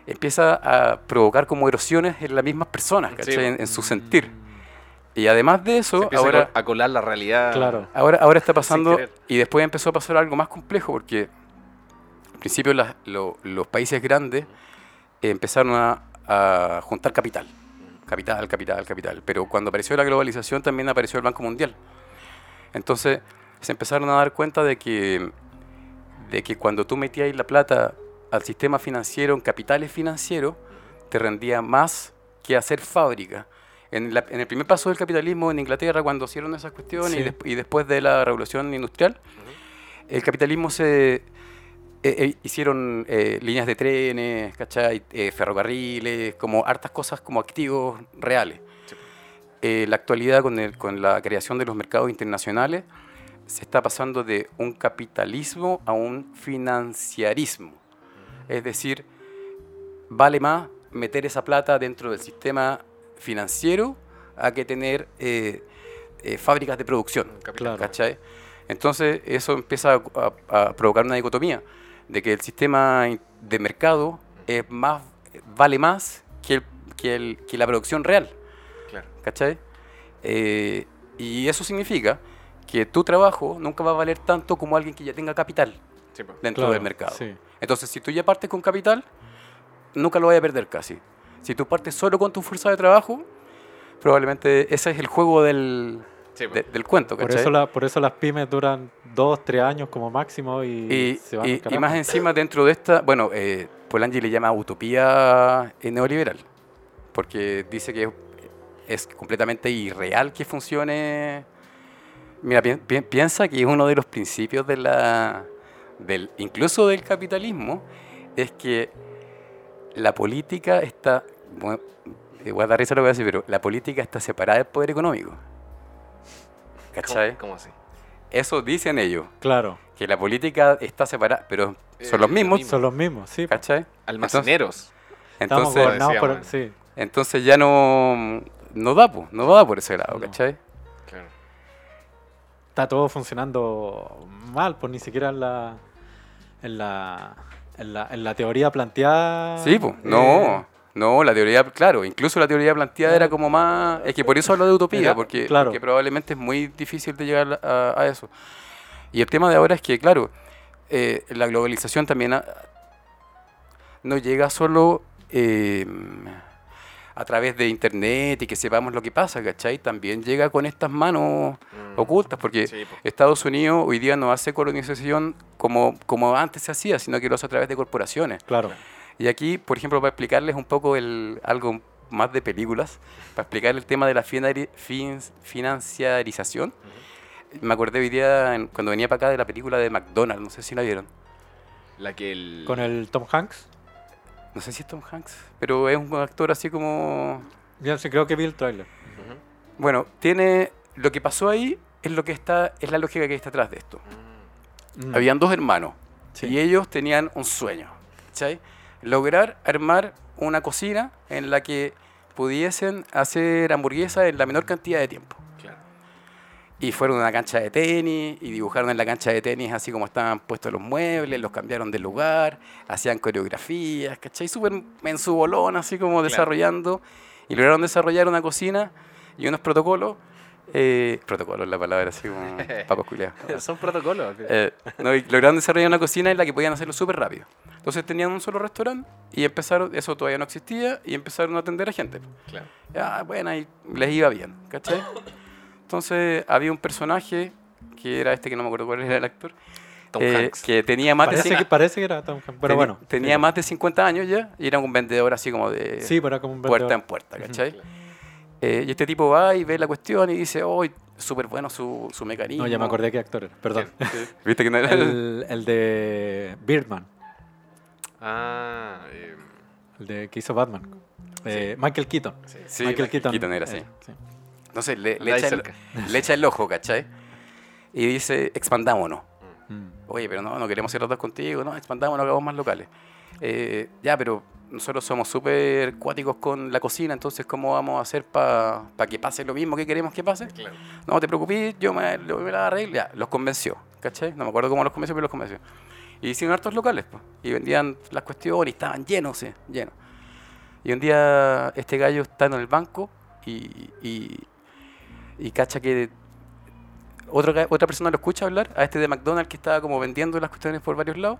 empieza a provocar como erosiones en las mismas personas, Sí, en, en su sentir. Y además de Se eso, empieza a ahora, a colar la realidad. Claro. ahora, ahora está pasando, y después empezó a pasar algo más complejo, porque al principio las- lo- los países grandes eh, empezaron a, a juntar capital. Capital, capital, capital. Pero cuando apareció la globalización también apareció el Banco Mundial. Entonces se empezaron a dar cuenta de que, de que cuando tú metías la plata al sistema financiero en capitales financieros, te rendía más que hacer fábrica. En, la- en el primer paso del capitalismo en Inglaterra, cuando hicieron esas cuestiones y, después de la revolución industrial, el capitalismo se eh, eh, hicieron eh, líneas de trenes, ¿cachai? Eh, ferrocarriles, como hartas cosas como activos reales. Sí. La actualidad con, el- con la creación de los mercados internacionales se está pasando de un capitalismo a un financiarismo. Es decir, vale más meter esa plata dentro del sistema financiero a que tener eh, eh, fábricas de producción. Capital. Claro. ¿cachai? Entonces eso empieza a, provocar una dicotomía de que el sistema de mercado es más, vale más que, el- que, el- que la producción real. Claro. ¿cachai? Eh, y eso significa que tu trabajo nunca va a valer tanto como alguien que ya tenga capital Sí, po. dentro Claro, del mercado. sí. Entonces, si tú ya partes con capital, nunca lo vayas a perder casi. Si tú partes solo con tu fuerza de trabajo, probablemente ese es el juego del, Sí, po. de- del cuento, Por eso, la, por eso las pymes duran dos, tres años como máximo y, y, se van y- y más encima dentro de esta, bueno, eh, Polanyi le llama utopía eh, neoliberal, porque dice que es completamente irreal que funcione. Mira, pi- pi- piensa que uno de los principios de la, del, incluso del capitalismo, es que la política está, bueno, eh, voy a dar risa lo que voy a decir, pero la política está separada del poder económico. ¿Cachai? ¿Cómo, cómo así? Eso dicen ellos Claro, que la política está separada, pero son Eh, los lo mismos, mismo. son los mismos, sí. ¿cachai? Almaceneros. Entonces, por... Sí, entonces ya no, no da, po, no da por ese lado, No. ¿cachai? Está todo funcionando mal, pues ni siquiera en la... En la, en la, en la teoría planteada... Sí, pues, eh, no, no, la teoría, claro, incluso la teoría planteada era como más, es que por eso hablo de utopía, Era- porque, claro. porque probablemente es muy difícil de llegar a, a eso. Y el tema de ahora es que, claro, eh, la globalización también ha- no llega solo eh, a través de internet y que sepamos lo que pasa, ¿cachai? También llega con estas manos Mm. ocultas, porque Sí, po. Estados Unidos hoy día no hace colonización como, como antes se hacía, sino que lo hace a través de corporaciones. Claro, Y aquí, por ejemplo, para explicarles un poco el, algo más de películas, para explicar el tema de la fin- financiarización, me acordé hoy día en- cuando venía para acá de la película de McDonald's, no sé si la vieron. La que el... con el Tom Hanks. No sé si es Tom Hanks, pero es un actor así como... Yo sí creo que vi el tráiler. Ujú. Bueno, tiene... Lo que pasó ahí es lo que está, es la lógica que está atrás de esto. Mm. Mm. Habían dos hermanos Sí. y ellos tenían un sueño, ¿cachai? Lograr armar una cocina en la que pudiesen hacer hamburguesas en la menor cantidad de tiempo. Claro. Y fueron a una cancha de tenis y dibujaron en la cancha de tenis así como estaban puestos los muebles, los cambiaron de lugar, hacían coreografías, ¿cachai? Súper en su bolón, así como desarrollando. Y lograron desarrollar una cocina y unos protocolos. Eh, protocolos, la palabra, así como *laughs* culiados. Son protocolos. Eh, no, y lograron desarrollar una cocina en la que podían hacerlo súper rápido. Entonces tenían un solo restaurante y empezaron, eso todavía no existía, y empezaron a atender a gente. Claro. Ya, bueno, y les iba bien, ¿cachai? Entonces había un personaje, que era este que no me acuerdo cuál era el actor, Tom eh, Hanks. que tenía más Parece de que, parece que era Tom Hanks, pero bueno. tenía sí. más de 50 años ya y era un vendedor así como de Sí, pero era como un puerta en puerta, ¿cachai? Eh, y este tipo va y ve la cuestión y dice, oh, súper bueno su, su mecanismo. No, ya me acordé qué actor era, perdón. *laughs* ¿Viste que no era El, el de Birdman, Ah, eh, el de que hizo Batman. Eh, Michael Keaton. Sí, Michael Keaton. era así. eh, sí. Entonces le, le echa el, le echa el ojo, ¿cachai? Y dice, expandámonos. Mm. Oye, pero no, no queremos ser los dos contigo, no, expandámonos, hagamos más locales. Eh, ya, pero nosotros somos súper cuáticos con la cocina, entonces ¿cómo vamos a hacer para que pase lo mismo que queremos que pase? claro. No te preocupes, yo me, lo- me la arreglo. Ya, los convenció, ¿cachai? No me acuerdo cómo los convenció, pero los convenció. Y hicieron hartos locales, pues, y vendían las cuestiones, y estaban llenos, sí, llenos. Y un día este gallo está en el banco y, y, y cacha que otro ga- otra persona lo escucha hablar, a este de McDonald's que estaba como vendiendo las cuestiones por varios lados,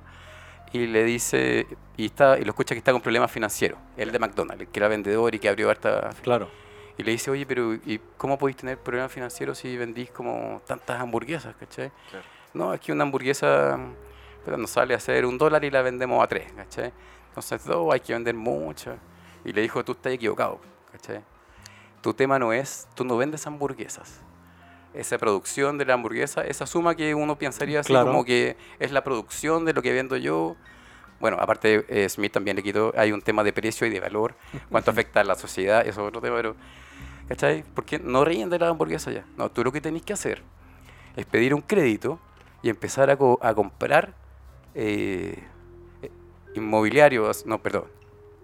y le dice, y, está, y lo escucha que está con problemas financieros, el de McDonald's, que era vendedor y que abrió harta Claro. y le dice, oye, pero ¿y cómo podéis tener problemas financieros si vendís como tantas hamburguesas, cachai? Claro. No, es que una hamburguesa pero nos sale a hacer un dólar y la vendemos a tres, cachai? Entonces, dos, hay que vender muchas. Y le dijo, tú estás equivocado, cachai? Tu tema no es, tú no vendes hamburguesas. Esa producción de la hamburguesa, esa suma que uno pensaría así Claro. como que es la producción de lo que vendo yo. Bueno, aparte eh, Smith también le quitó, hay un tema de precio y de valor, cuánto *laughs* afecta a la sociedad, eso es otro tema, pero ¿Cachai? Porque no ríen de la hamburguesa ya. No, tú lo que tenés que hacer es pedir un crédito y empezar a, co- a comprar eh, eh, inmobiliarios, no, perdón,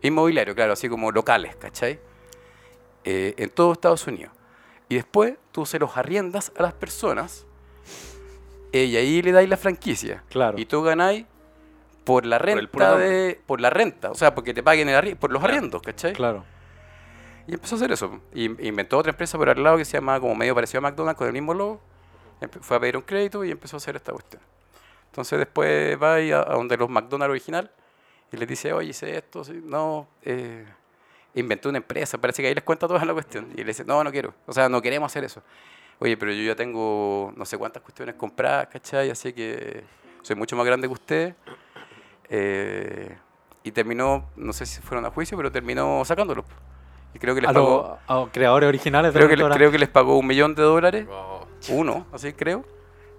inmobiliario, claro, así como locales, ¿cachai? Eh, en todo Estados Unidos. Y después tú se los arriendas a las personas eh, y ahí le dais la franquicia. Claro. Y tú ganáis por la renta de, por la renta, o sea, porque te paguen el arri- por los Claro. arriendos, ¿cachai? Claro. Y empezó a hacer eso. Y inventó otra empresa por al lado que se llama como medio parecido a McDonald's con el mismo logo. Fue a pedir un crédito y empezó a hacer esta cuestión. Entonces después va a, a donde los McDonald's original y les dice, oye, hice esto, no, eh, inventé una empresa, parece que ahí les cuenta toda la cuestión. Y le dice, no, no quiero, o sea, no queremos hacer eso. Oye, pero yo ya tengo no sé cuántas cuestiones compradas, ¿cachai? Así que soy mucho más grande que usted. Eh, y terminó, no sé si fueron a juicio, pero terminó sacándolo. Y creo que les A pagó, creadores originales creo que, creo que les pagó un millón de dólares, uno, así creo,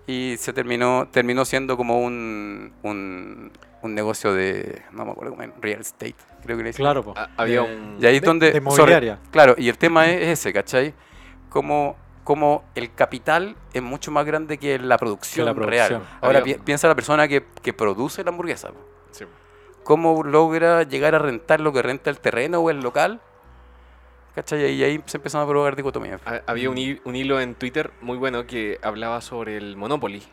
y se terminó, terminó siendo como un, un, un negocio de, no me acuerdo cómo real estate, creo que le. Claro, po. ah, había De- un... Y ahí de- donde... de sobre- inmobiliaria. claro, y el tema es ese, ¿cachai? Como, como el capital es mucho más grande que la producción, Que la producción. real. Ahora Había- pi- piensa la persona que, que produce la hamburguesa. po. sí. ¿Cómo logra llegar a rentar lo que renta el terreno o el local? ¿Cachai? Y ahí se empezaron a provocar dicotomías. Ha- Había un, un hilo en Twitter muy bueno que hablaba sobre el Monopoly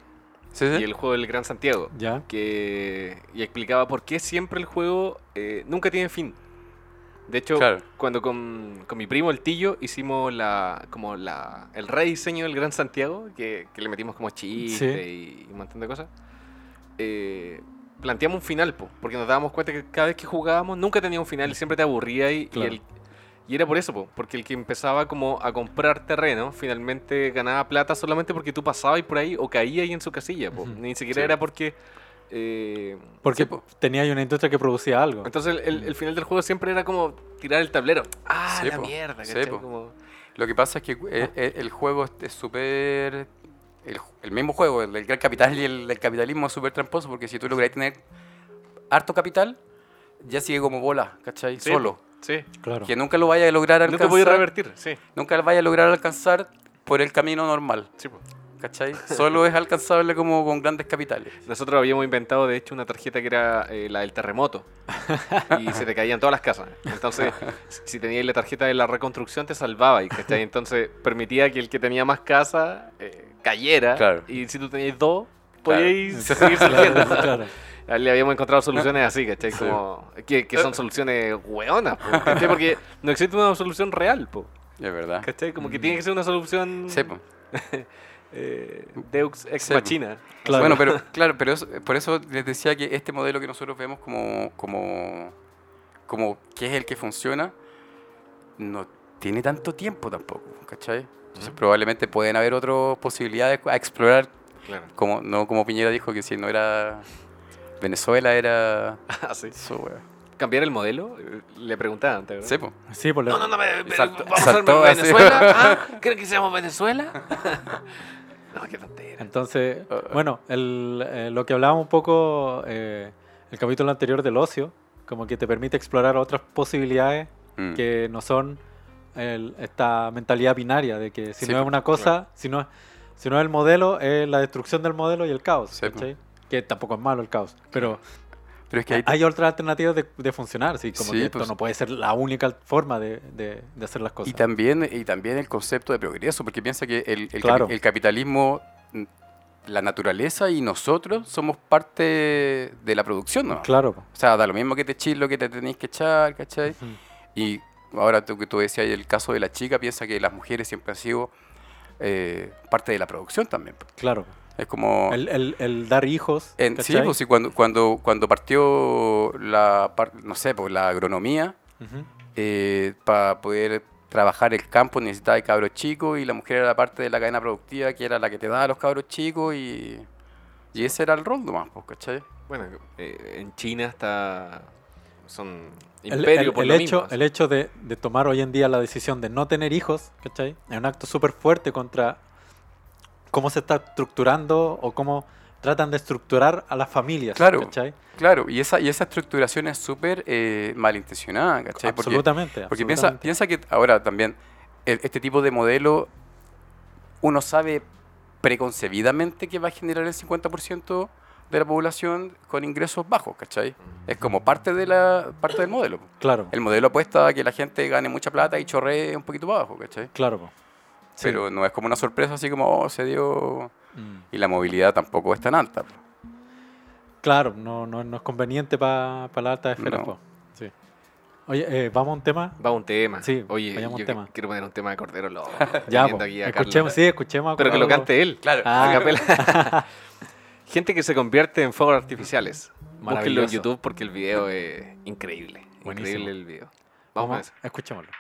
¿Sí, sí? y el juego del Gran Santiago. Ya. que y explicaba por qué siempre el juego eh, nunca tiene fin. De hecho, Claro. cuando con, con mi primo el Tillo hicimos la como la el rediseño del Gran Santiago, que, que le metimos como chiste y, un montón de cosas, eh, planteamos un final, po, porque nos dábamos cuenta que cada vez que jugábamos nunca tenía un final y siempre te aburría y, y el- y era por eso, po, porque el que empezaba como a comprar terreno finalmente ganaba plata solamente porque tú pasabas por ahí o caías ahí en su casilla, po. Ni siquiera Sí. era porque... eh, Porque Sí, tenía una industria que producía algo. entonces el, el- el final del juego siempre era como tirar el tablero. ¡Ah, Sí, la po. mierda! Como- Lo que pasa es que eh, eh, el juego es- súper... El, el mismo juego, el gran capital y el capitalismo es súper tramposo porque si tú logras tener harto capital, ya sigue como bola, ¿cachai? Sí, Solo. Sí. Claro. Que nunca lo vaya a lograr Nunca alcanzar. podía revertir, sí. Nunca lo vaya a lograr alcanzar por el camino normal, sí po. ¿cachai? Solo es alcanzable como con grandes capitales. Nosotros habíamos inventado, de hecho, una tarjeta que era eh, la del terremoto. *laughs* y se te caían todas las casas. Entonces, si tenías la tarjeta de la reconstrucción, te salvaba. ¿cachai? Entonces, permitía que el que tenía más casa eh, cayera. Claro. Y si tú tenías dos, Claro. podíais *laughs* seguir saliendo. Claro. A él Le habíamos encontrado soluciones así, ¿cachai? Como, que, que son soluciones hueonas, po, ¿cachai? Porque no existe una solución real, po, Es verdad. ¿cachai? Como que tiene que ser una solución Sí, po. *laughs* eh, Deux ex Sí, machina. Claro. Bueno, pero *laughs* claro, pero eso- por eso les decía que este modelo que nosotros vemos como, como, como que es el que funciona, no tiene tanto tiempo tampoco, ¿cachai? Entonces probablemente pueden haber otras posibilidades a explorar Claro. Como, no como Piñera dijo que si no era Venezuela era *laughs* Ah, sí. su wea. ¿Cambiar el modelo? Le preguntaban, ¿te acuerdas? Sí, po. Sí, por la- No, no, no, me, me- Saltó- ¿vamos a saltó así. Venezuela? *laughs* ¿Ah? ¿Creen que seamos Venezuela? *laughs* no, qué tontera. Entonces, Ah. bueno, el, eh, lo que hablábamos un poco eh, el capítulo anterior del ocio, como que te permite explorar otras posibilidades Mm. que no son el- esta mentalidad binaria de que si Sí, no es pues, una cosa, si, no, si no es el modelo, es la destrucción del modelo y el caos. Sí, pues. Que tampoco es malo el caos, pero Pero es que ahí hay otras alternativas de, de funcionar, ¿sí? como Sí, que esto pues. no puede ser la única forma de, de- de hacer las cosas. Y también, y también el concepto de progreso, porque piensa que el, el, Claro. capi- el capitalismo, la naturaleza y nosotros somos parte de la producción, ¿no? Claro. O sea, da lo mismo que te echis lo que te tenéis que echar, ¿cachai? Ujú. Y ahora tú que tú decías, el caso de la chica, piensa que las mujeres siempre han sido eh, parte de la producción también. Claro. Es como... El, el- el dar hijos. en- sí, pues sí, cuando, cuando, cuando partió la, no sé, pues la agronomía, Ujú. para poder trabajar el campo necesitaba de cabros chicos y la mujer era parte de la cadena productiva que era la que te daba a los cabros chicos y, y ese era el rol nomás, pues, ¿cachai? Bueno, eh, en China está... Son El, imperio el- por el lo hecho, mismo. el hecho de, de tomar hoy en día la decisión de no tener hijos, ¿cachai? Es un acto súper fuerte contra cómo se está estructurando o cómo tratan de estructurar a las familias, Claro. ¿cachai? Claro, y esa, y esa estructuración es súper eh, malintencionada, ¿cachai? Absolutamente. Porque piensa, absolutamente. piensa que ahora también el- este tipo de modelo uno sabe preconcebidamente que va a generar el 50% de la población con ingresos bajos, ¿cachai? Es como parte, de la, parte del modelo. Claro, El modelo apuesta a que la gente gane mucha plata y chorree un poquito para abajo, ¿cachai? claro. Sí. Pero no es como una sorpresa así como, oh, se dio... Mm. Y la movilidad tampoco es tan alta. Claro, no, no, no es conveniente para la alta esfera. No. Sí. Oye, eh, vamos a un tema. Va un tema. Sí, Oye, vayamos a un yo tema. quiero poner un tema de Cordero Lobo. *laughs* Ya, po. aquí a escuchemos, Carlos. sí, escuchemos. a Pero que lo cante él. Claro. Ah. A capela. *laughs* *laughs* Gente que se convierte en fuegos artificiales. Búsquenlo en. YouTube porque el video es increíble. Buenísimo. Increíble el video. Vamos, a eso. escuchémoslo.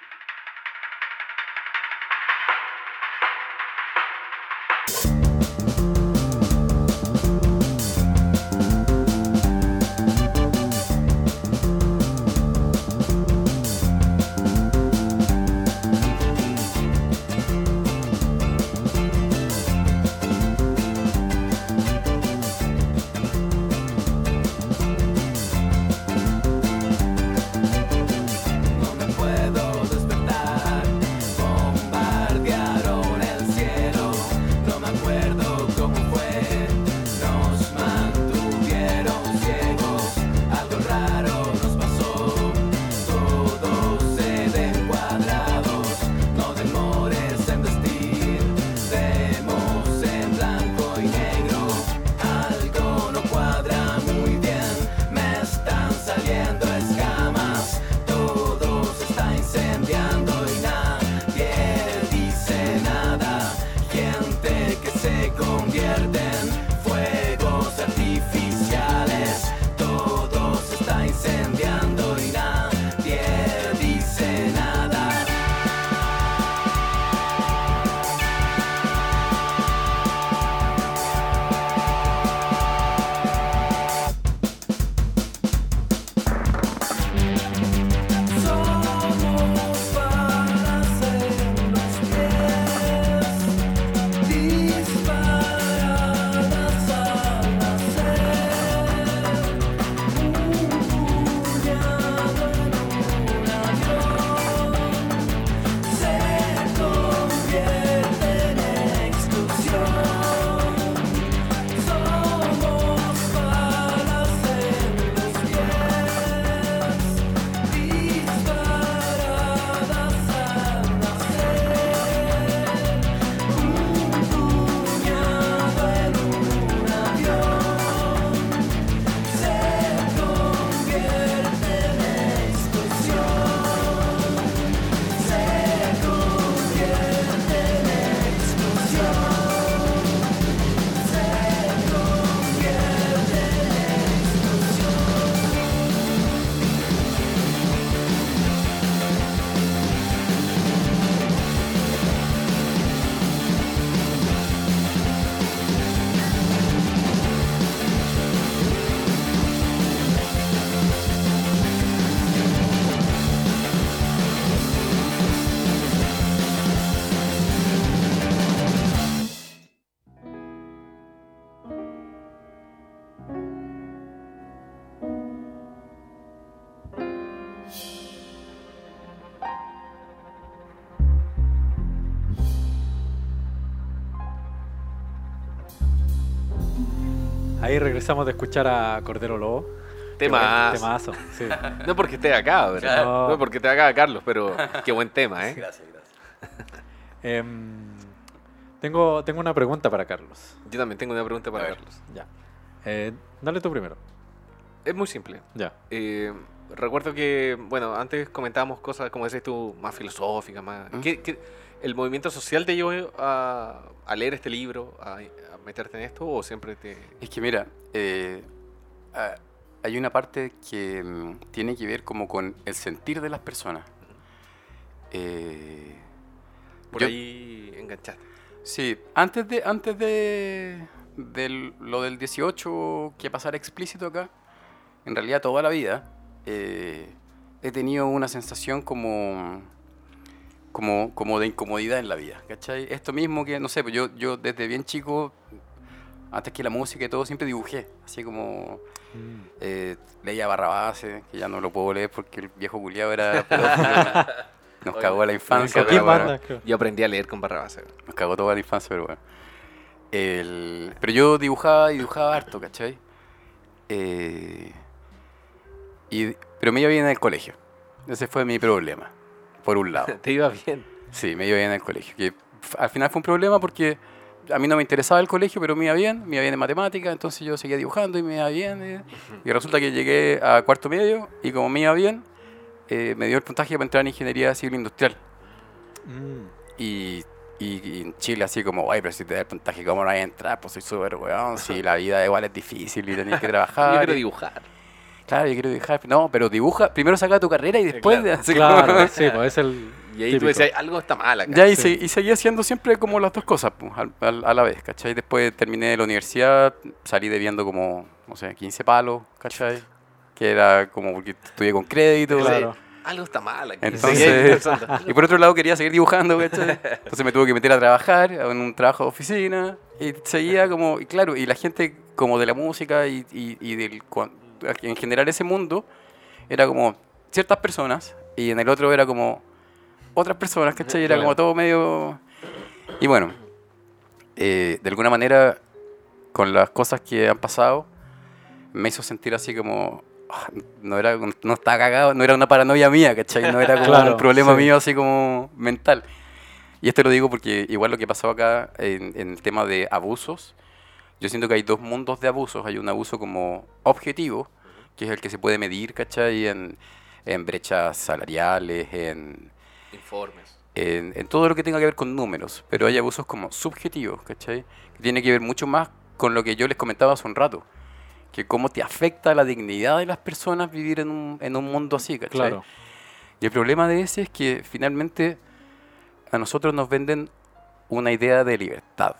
Regresamos de escuchar a Cordero Lobo. Temazo. Temazo, sí. *laughs* No porque esté acá, ¿verdad? Claro. No porque esté acá, Carlos, pero qué buen tema, ¿eh? *laughs* Gracias, gracias. *laughs* Em, tengo, tengo una pregunta para Carlos. Yo también tengo una pregunta para. Carlos. Ya. Eh, dale tú primero. Es muy simple. Ya. Eh, recuerdo que, bueno, antes comentábamos cosas, como decías tú, más filosóficas, más... ¿Mm? ¿Qué- qué- el movimiento social te llevó a, a leer este libro, a, a meterte en esto, o siempre te... Es que mira, eh, hay una parte que mm, tiene que ver como con el sentir de las personas. Eh, Por Yo- ahí enganchaste? sí, antes de antes de lo del 18 que pasara explícito acá, en realidad toda la vida eh, he tenido una sensación como como, como de incomodidad en la vida, ¿cachai? Esto mismo que, no sé, pues yo, yo desde bien chico, antes que la música y todo, siempre dibujé, así como Mm. eh, leía Barrabás, que ya no lo puedo leer porque el viejo culiado era. *laughs* Nos cagó la infancia. Pero bueno, Banda. Yo aprendí a leer con Barrabás. ¿eh? nos cagó toda la infancia, pero bueno. El- pero yo dibujaba y dibujaba harto, ¿cachai? Eh, y, pero me iba bien en el colegio. Ese fue mi problema, por un lado. *laughs* Te iba bien. Sí, me iba bien en el colegio. Que al final fue un problema porque a mí no me interesaba el colegio, pero me iba bien, me iba bien en matemáticas, entonces yo seguía dibujando y me iba bien. eh. Y resulta que llegué a cuarto medio y como me iba bien, eh, me dio el puntaje para entrar en ingeniería civil industrial. Mm. Y, y- y en Chile así como, ay, pero si te da el puntaje, ¿cómo no vas a entrar? Pues soy súper weón, si la vida igual es difícil y tenés que *laughs* Yo trabajar. quiero y- dibujar. Claro, yo quiero dibujar. No, pero dibuja, primero saca tu carrera y después... claro. Claro, como- sí, pues es el. Y ahí típico. tú decías, algo está mal acá. Ya, y, Sí. se- y seguí haciendo siempre como las dos cosas pues, a la vez, ¿cachai? Después terminé la universidad, salí debiendo como, no sé, 15 palos, ¿cachai? Que era como porque estudié con crédito. Claro. Algo está mal aquí. Entonces-. *laughs* Y por otro lado quería seguir dibujando, ¿cachai? Entonces me tuve que meter a trabajar en un trabajo de oficina y seguía como, y claro, y la gente como de la música y, y, y del, en general ese mundo era como ciertas personas y en el otro era como otras personas, ¿cachai? Era como todo medio... Y bueno, eh, de alguna manera con las cosas que han pasado me hizo sentir así como... ah, No era, no estaba cagado, no era una paranoia mía, ¿cachai? No era como Claro, un problema sí. mío así como mental. Y esto lo digo porque igual lo que pasó acá en, en el tema de abusos, yo siento que hay dos mundos de abusos. Hay un abuso como objetivo, que es el que se puede medir, ¿cachai? En, en brechas salariales, en, Informes. en, en todo lo que tenga que ver con números. Pero hay abusos como subjetivos, ¿cachai? Que tiene que ver mucho más con lo que yo les comentaba hace un rato. Que cómo te afecta la dignidad de las personas vivir en un, en un mundo así, ¿cachai? Claro. Y el problema de ese es que finalmente a nosotros nos venden una idea de libertad.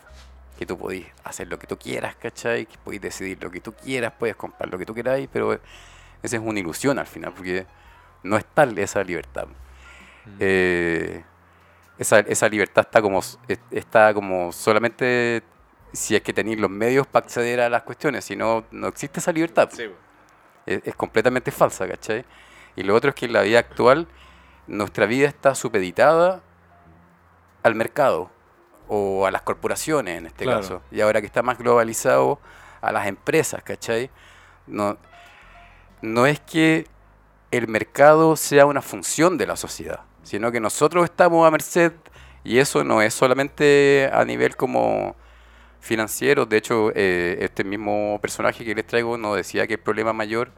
Que tú podís hacer lo que tú quieras, ¿cachai? Que podís decidir lo que tú quieras, puedes comprar lo que tú queráis, pero esa es una ilusión al final, porque no es tal esa libertad. Eh, esa, esa libertad está como, está como solamente si es que tenéis los medios para acceder a las cuestiones, si no, no existe esa libertad Sí, es, es completamente falsa, ¿cachai? Y lo otro es que en la vida actual nuestra vida está supeditada al mercado o a las corporaciones en este Claro. caso. Y ahora que está más globalizado a las empresas, ¿cachai? No, no es que el mercado sea una función de la sociedad, sino que nosotros estamos a merced y eso no es solamente a nivel como financiero. De hecho, eh, este mismo personaje que les traigo no decía que el problema mayor,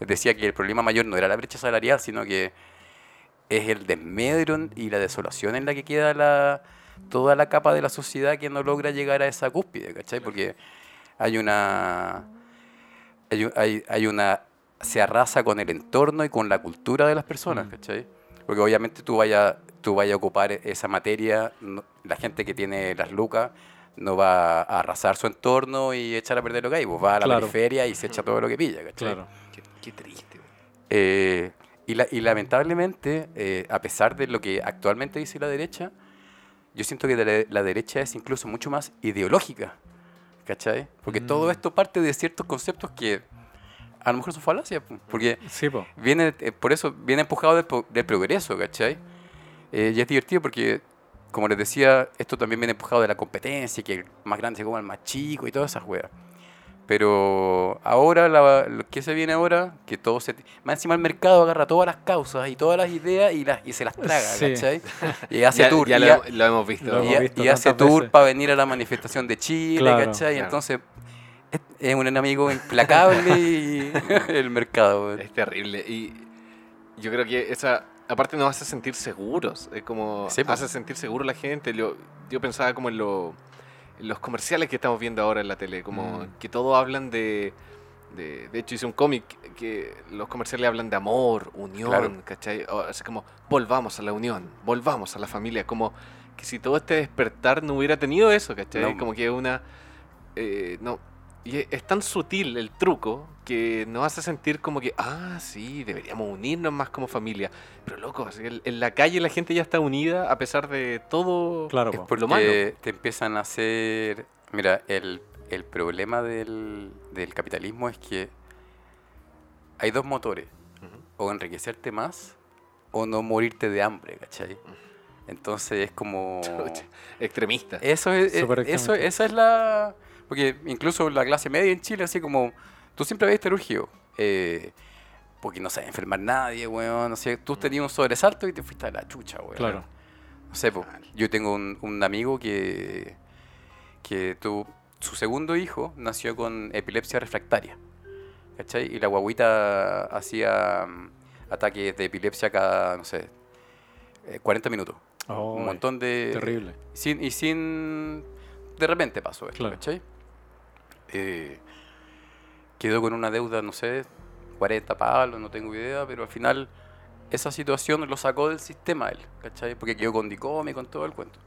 decía que el problema mayor no era la brecha salarial, sino que es el desmedro y la desolación en la que queda la, toda la capa de la sociedad que no logra llegar a esa cúspide, ¿cachai? Porque hay una, hay, hay, hay una, se arrasa con el entorno y con la cultura de las personas, Mm. ¿cachai? Porque obviamente tú vayas tú vaya a ocupar esa materia, no- la gente que tiene las lucas no va a arrasar su entorno y echar a perder lo que hay, pues va a la Claro. periferia y se echa todo lo que pilla, ¿cachai? Claro. Qué, qué triste. Eh, y, la- y lamentablemente, eh, a pesar de lo que actualmente dice la derecha, yo siento que la, la derecha es incluso mucho más ideológica, ¿cachai? Porque Mm. todo esto parte de ciertos conceptos que a lo mejor son falacias, po, porque Sí, po. viene, eh, por eso viene empujado del, del progreso, ¿cachai? Eh, y es divertido porque como les decía, esto también viene empujado de la competencia, que el más grande se coma al más chico y todas esas weas. Pero ahora, la- lo que se viene ahora, que todo se... Más encima el mercado agarra todas las causas y todas las ideas y, las, y se las traga, Sí. ¿cachai? Y hace ya, tour. ya y lo, ha- lo hemos visto. Lo y, hemos ha- visto y hace tour veces. para venir a la manifestación de Chile, Claro, ¿cachai? claro. Entonces, es, es un enemigo implacable y *laughs* el mercado. Es terrible. Y yo creo que esa, aparte nos hace sentir seguros. Es como Sí, pues. hace sentir seguro a la gente. Yo, yo pensaba como en, lo- los comerciales que estamos viendo ahora en la tele, como Mm. que todos hablan de, de... De hecho hice un cómic que los comerciales hablan de amor, unión, Claro. ¿cachai? O, así como, volvamos a la unión, volvamos a la familia. Como que si todo este despertar no hubiera tenido eso, ¿cachai? No. Como que una... eh, no, y es, es tan sutil el truco que nos hace sentir como que, ah, sí, deberíamos unirnos más como familia. Pero loco, así, en, en la calle la gente ya está unida a pesar de todo. Claro, Es po. por lo malo. porque te empiezan a hacer... Mira, el, el problema del, del capitalismo es que hay dos motores. O enriquecerte más o no morirte de hambre, ¿cachai? Entonces es como... Extremista. Eso es, Súper eh, eso, esa es la... Porque incluso la clase media en Chile, así como... Tú siempre habías urgido. Eh, porque no sabía enfermar nadie, weón. No sé, tú tenías un sobresalto y te fuiste a la chucha, weón. Claro. No sé, po, yo tengo un, un amigo que, que tuvo, su segundo hijo nació con epilepsia refractaria. ¿Cachai? Y la guaguita hacía mm, ataques de epilepsia cada, no sé, eh, 40 minutos. Oh, un montón de... Terrible. Sin, y sin... De repente pasó esto, Claro. ¿cachai? Eh, quedó con una deuda, no sé, 40 palos, no tengo idea, pero al final esa situación lo sacó del sistema él, ¿cachai? Porque quedó con Dicome, con todo el cuento.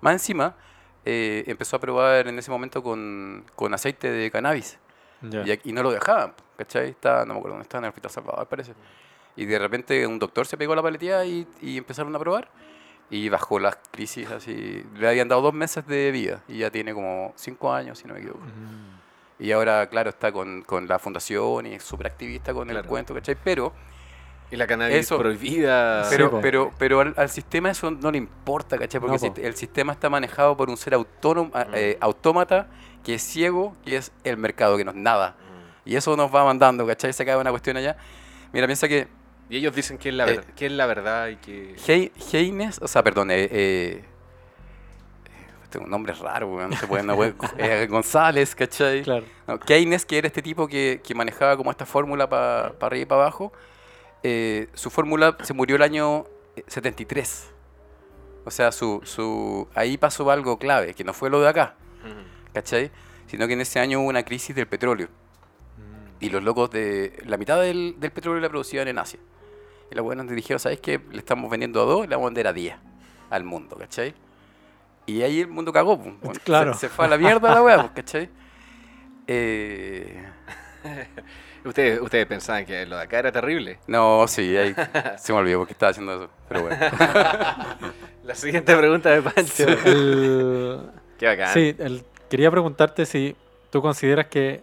Más encima, eh, empezó a probar en ese momento con, con aceite de cannabis. Ya. Y, aquí- y no lo dejaban, ¿cachai? Estaba, no me acuerdo dónde estaba, en el Hospital Salvador, parece. Y de repente un doctor se pegó la paletilla y, y empezaron a probar. Y bajó las crisis así. Le habían dado dos meses de vida y ya tiene como cinco años, si no me equivoco. Mm. Y ahora, claro, está con, con la fundación y es súper activista con el cuento, ¿cachai? Pero, Y la cannabis Eso- prohibida. Pero, pero, pero al, al sistema eso no le importa, ¿cachai? Porque No, el, po. sist- el sistema está manejado por un ser autónomo, a- Mm. eh, autómata que es ciego, que es el mercado, que no es nada. Mm. Y eso nos va mandando, ¿cachai? Se acaba una cuestión allá. Mira, piensa que Y ellos dicen que es la, Eh, ver- que es la verdad y que... Hei- Heines, o sea, perdón, eh, eh, tengo un nombre raro, weón, no se puede, no puede- *laughs* eh, González, ¿cachai? Claro. No, Keynes, que era este tipo que, que manejaba como esta fórmula para arriba y para abajo, eh, su fórmula se murió el año eh, 73. O sea, su, su, ahí pasó algo clave, que no fue lo de acá. ¿cachai? Sino que en ese año hubo una crisis del petróleo. Mm. Y los locos de. La mitad del, del petróleo la producían en Asia. Y los buenos dijeron, ¿sabes qué? Le estamos vendiendo a dos y le vamos a vender a 10 al mundo, ¿cachai? Y ahí el mundo cagó, pues. Bueno, Claro. Se, fue a la mierda la weá, pues, ¿cachai? *laughs* Eh, Ustedes, ustedes pensaban que lo de acá era terrible. no, sí, ahí se me olvidó porque estaba haciendo eso. Pero bueno. *laughs* La siguiente pregunta de Pancho. El- Qué bacán. sí, el- quería preguntarte si tú consideras que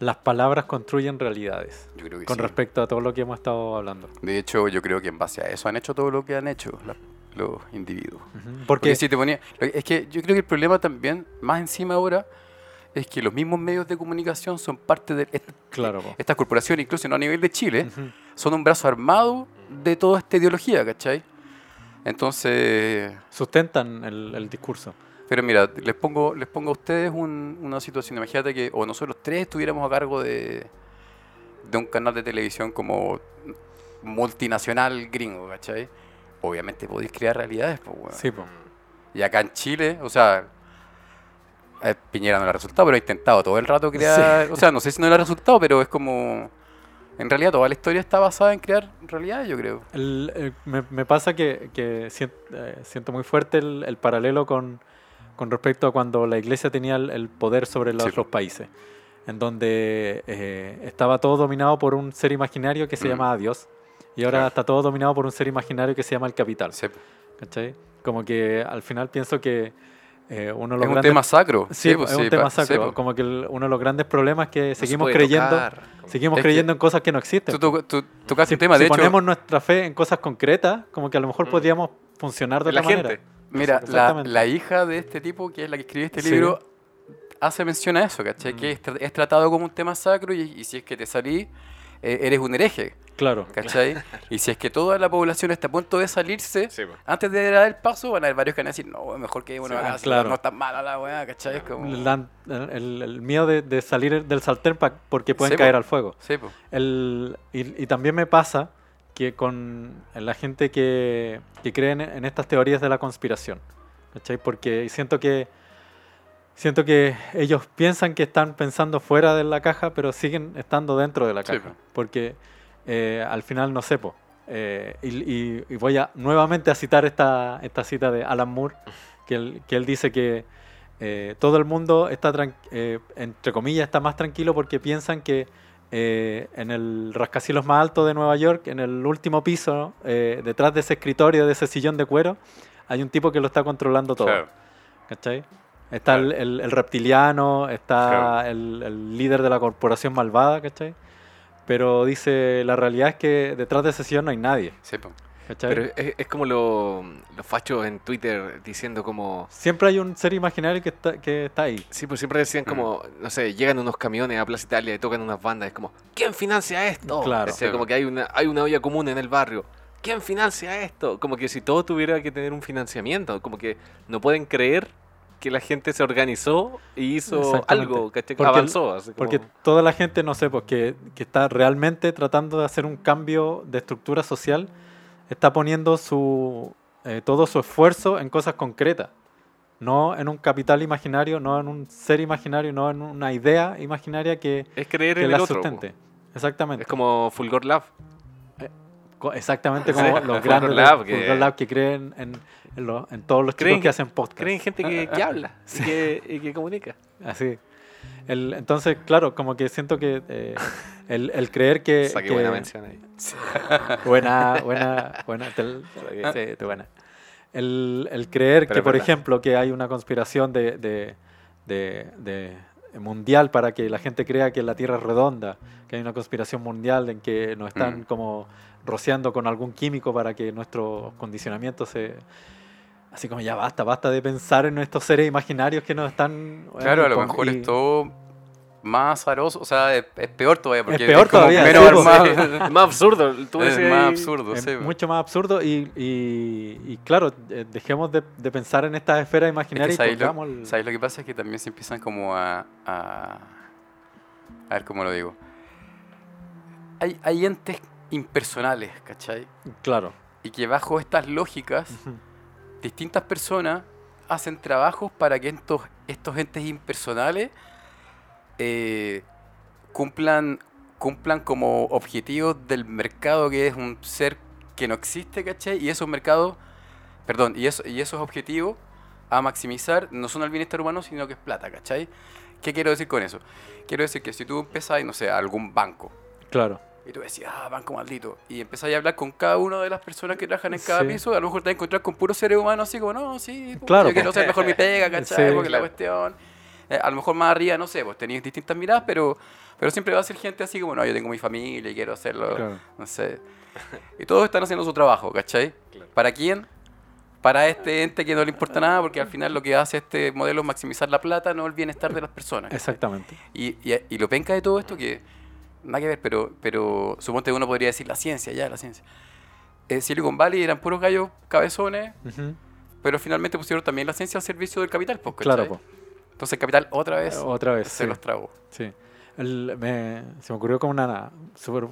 las palabras construyen realidades Yo creo que con sí. respecto a todo lo que hemos estado hablando. De hecho, yo creo que en base a eso han hecho todo lo que han hecho la- los individuos. Ujú. Porque Porque si te ponía. Es que yo creo que el problema también, más encima ahora, es que los mismos medios de comunicación son parte de. est- Claro. Estas corporaciones, incluso no a nivel de Chile, Ujú. son un brazo armado de toda esta ideología, ¿cachai? Entonces. sustentan el, el discurso. Pero mira, les pongo, les pongo a ustedes un- una situación. Imagínate que o nosotros tres estuviéramos a cargo de, de un canal de televisión como multinacional gringo, ¿cachai? Obviamente podéis crear realidades, pues, weón. Sí, po. Y acá en Chile, o sea, a Piñera no le ha resultado, pero ha intentado todo el rato crear. O sea, no sé si no le ha resultado, pero es como. En realidad, toda la historia está basada en crear realidades, yo creo. El- el- me, me pasa que, eh, siento muy fuerte el, el paralelo con, con respecto a cuando la iglesia tenía el, poder sobre los, Sí. los países, en donde eh, estaba todo dominado por un ser imaginario que se Mm. llamaba Dios, y ahora Claro. está todo dominado por un ser imaginario que se llama el capital. Sí, ¿cachai? Como que al final pienso que eh, uno de los es un grandes... tema sacro. Sí, pues, es un sí, tema pa- sí, sacro. pues. como que el- uno de los grandes problemas es que No se seguimos creyendo, tocar. seguimos Es creyendo en cosas que no existen. Tú, tú, tú si un tema, si de hecho. ponemos nuestra fe en cosas concretas, como que a lo mejor Mm. podríamos funcionar de la otra manera. Mira, la, la hija de este tipo, que es la que escribió este Sí. libro, hace mención a eso, ¿cachai? Que es, tra- es tratado como un tema sacro y, y si es que te salí, eh, eres un hereje, Claro. ¿cachai? *laughs* y si es que toda la población está a punto de salirse, Sí, antes de dar el paso, van a haber varios que van a decir, no, mejor que uno Sí, ah, claro. no está mala la weá, ¿cachai? Como... El, miedo de, de salir del sartén pa- porque pueden Sí, po. caer al fuego. Po. El, y, y también me pasa que con la gente que, que cree en, estas teorías de la conspiración, ¿cachai? Porque siento que siento que ellos piensan que están pensando fuera de la caja, pero siguen estando dentro de la Sí, caja. po. Porque eh, al final no sepo. y, y- y voy a nuevamente a citar esta, esta cita de Alan Moore, que él, que él dice que eh, todo el mundo está, eh, entre comillas, está más tranquilo porque piensan que eh, en el rascacielos más alto de Nueva York, en el último piso, eh, detrás de ese escritorio, de ese sillón de cuero, hay un tipo que lo está controlando todo. Claro. ¿Cachai? Está el, Claro. el- el reptiliano, está Claro. el, el líder de la corporación malvada, ¿cachai? Pero dice, la realidad es que detrás de ese sillón no hay nadie, Sí. ¿Cachai? Pero es, es como lo- los fachos en Twitter diciendo como... Siempre hay un ser imaginario que está, que está ahí. Sí, pues siempre decían como, no sé, llegan unos camiones a Plaza Italia y tocan unas bandas. Es como, ¿quién financia esto? Claro. O sea, como que hay una, hay una olla común en el barrio. ¿Quién financia esto? Como que si todo tuviera que tener un financiamiento. Como que no pueden creer que la gente se organizó y hizo algo. Porque Avanzó. así como- Porque toda la gente, no sé, pues que, que está realmente tratando de hacer un cambio de estructura social, está poniendo su, eh, todo su esfuerzo en cosas concretas. No en un capital imaginario, no en un ser imaginario, no en una idea imaginaria que, es creer que en la el otro. po. sustente. Exactamente. Es como Fulgor Love. Co- Exactamente como Sí, *laughs* los Fulgor grandes Lab, que- Fulgor Lab que creen en, en lo- en todos los Creen chicos que que- hacen podcast. Creen gente que, que *laughs* habla y que, y que comunica. Así. El, entonces, claro, como que siento que eh, *laughs* el, el creer que... Saqué que- buena mención ahí. Buena, buena, buena. te- sí, te buena. El, el creer Pero que, por verdad. ejemplo, que hay una conspiración de, de, de- de- mundial para que la gente crea que la Tierra es redonda, que hay una conspiración mundial en que nos están Mm. como rociando con algún químico para que nuestro condicionamiento se... Así como ya basta, basta de pensar en estos seres imaginarios que nos están... Claro, a lo mejor y- es todo más azaroso, o sea, es, es peor todavía, porque peor como todavía, menos sí, pues. armado. Es más absurdo. Tú es más absurdo, Es sí, po. mucho más absurdo y, y- y claro, eh, dejemos de, de pensar en estas esferas Es que imaginarias y ¿sabéis pongamos lo, el- sabéis lo que pasa? Es que también se empiezan como a... A, a ver cómo lo digo. Hay, hay entes impersonales, ¿cachai? Claro. Y que bajo estas lógicas. Distintas personas hacen trabajos para que estos, estos entes impersonales eh, cumplan, cumplan como objetivos del mercado que es un ser que no existe, ¿cachai? Y esos mercados, perdón, y, eso, y esos objetivos a maximizar no son el bienestar humano, sino que es plata, ¿cachai? ¿Qué quiero decir con eso? Quiero decir que si tú empezás, no sé, algún banco, Claro. Y tú decías, ah, banco maldito. Y empezáis a hablar con cada una de las personas que trabajan en cada Sí. piso. A lo mejor te vas a encontrar con puros seres humanos así como, no, sí, puta, Claro, yo quiero po. hacer mejor mi pega, *laughs* ¿cachai? Sí. Porque la Claro. cuestión. eh, a lo mejor más arriba, no sé, pues tenéis distintas miradas, pero, pero siempre va a ser gente así como, no, yo tengo mi familia y quiero hacerlo, Claro. no sé. Y todos están haciendo su trabajo, ¿cachai? Claro. ¿Para quién? Para este ente que no le importa nada, porque al final lo que hace este modelo es maximizar la plata, no el bienestar de las personas. ¿cachai? Exactamente. Y, y, y lo penca de todo esto que nada que ver, pero, pero suponte uno podría decir la ciencia, ya, la ciencia. Eh, Silicon Valley eran puros gallos cabezones, pero finalmente pusieron también la ciencia al servicio del capital, pues, Claro, po. Entonces el capital otra vez Otra vez. se sí. los tragó. Sí. El- me- se me ocurrió como una super,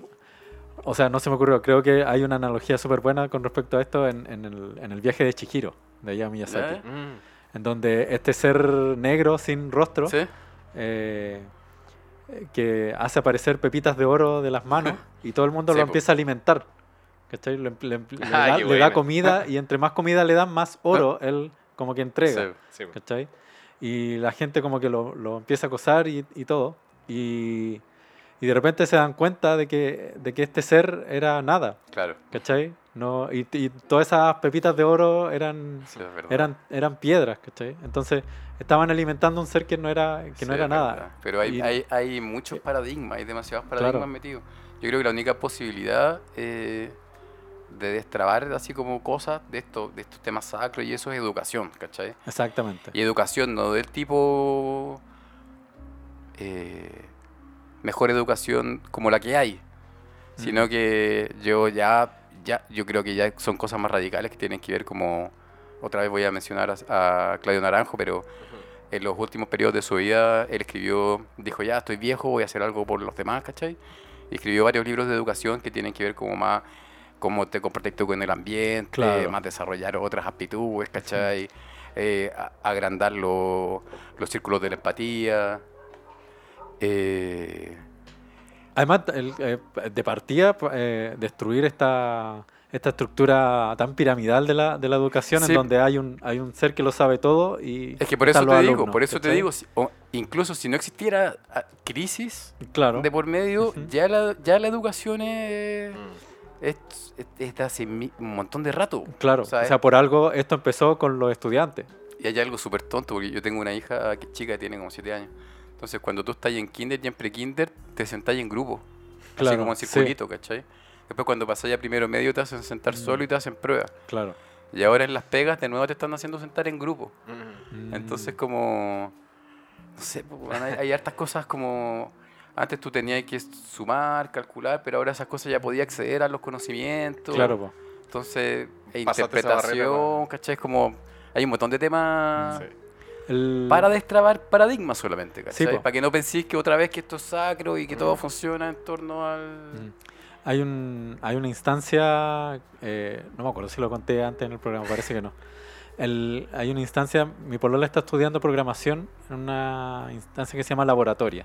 o sea, no se me ocurrió, creo que hay una analogía súper buena con respecto a esto en, en el, en el viaje de Chihiro, de Hayao Miyazaki, ¿Eh? Mm. en donde este ser negro sin rostro ¿Sí? Que hace aparecer pepitas de oro de las manos y todo el mundo Sí, lo empieza a alimentar. ¿cachai? Le, le- le *laughs* Ah, da, le da comida y entre más comida le dan, más oro él como que entrega. Sí. Sí. ¿cachai? Y la gente como que lo, lo empieza a acosar y, y todo. Y, y de repente se dan cuenta de que, de que este ser era nada, Claro, ¿cachai? No, y, y todas esas pepitas de oro eran, sí, eran, eran piedras, ¿cachai? Entonces estaban alimentando un ser que no era, que Sí, no era nada. Pero hay, Y- hay, hay muchos paradigmas, hay demasiados Claro. paradigmas metidos. Yo creo que la única posibilidad eh, de destrabar así como cosas de, esto, de estos temas sacros y eso es educación, ¿cachai? Exactamente. Y educación no del tipo eh, mejor educación como la que hay, sino que yo ya, ya, yo creo que ya son cosas más radicales que tienen que ver como, otra vez voy a mencionar a, a Claudio Naranjo, pero en los últimos periodos de su vida él escribió, dijo ya estoy viejo, voy a hacer algo por los demás, ¿cachai? Y escribió varios libros de educación que tienen que ver como más cómo te comportas tú con el ambiente, Claro. más desarrollar otras aptitudes, ¿cachai? Eh, agrandar lo- los círculos de la empatía. Eh, Además, el, eh, de partida, eh, destruir esta, esta estructura tan piramidal de la, de la educación, Sí. en donde hay un, hay un ser que lo sabe todo y es que por eso te digo, por eso te digo, si- o incluso si no existiera ah, crisis Claro. de por medio, ya, la, ya la educación es, Mm. es, es- hace un montón de rato. Claro, O sea, o sea, por algo esto empezó con los estudiantes. Y hay algo súper tonto, porque yo tengo una hija que es chica, que tiene como 7 años. Entonces, cuando tú estás en kinder y en pre-kinder, te sentás en grupo. así Claro, como en sí. circulito, ¿cachai? Después, cuando pasas ya primero medio, te hacen sentar Mm. solo y te hacen prueba. Claro. Y ahora en las pegas, de nuevo, te están haciendo sentar en grupo. Mm. Entonces, como. No sé, pues, bueno, hay, hay hartas cosas como. Antes tú tenías que sumar, calcular, pero ahora esas cosas ya podías acceder a los conocimientos. Claro, po. Entonces, e esa barrera, interpretación, ¿cachai? Es como. Hay un montón de temas Sí. El- para destrabar paradigmas solamente, Sí, ¿cachai? po. para que no penséis que otra vez que esto es sacro y que todo funciona en torno al... Mm. Hay, un, hay una instancia, eh, no me acuerdo si lo conté antes en el programa, parece que no. El- hay una instancia, mi polola está estudiando programación en una instancia que se llama laboratoria,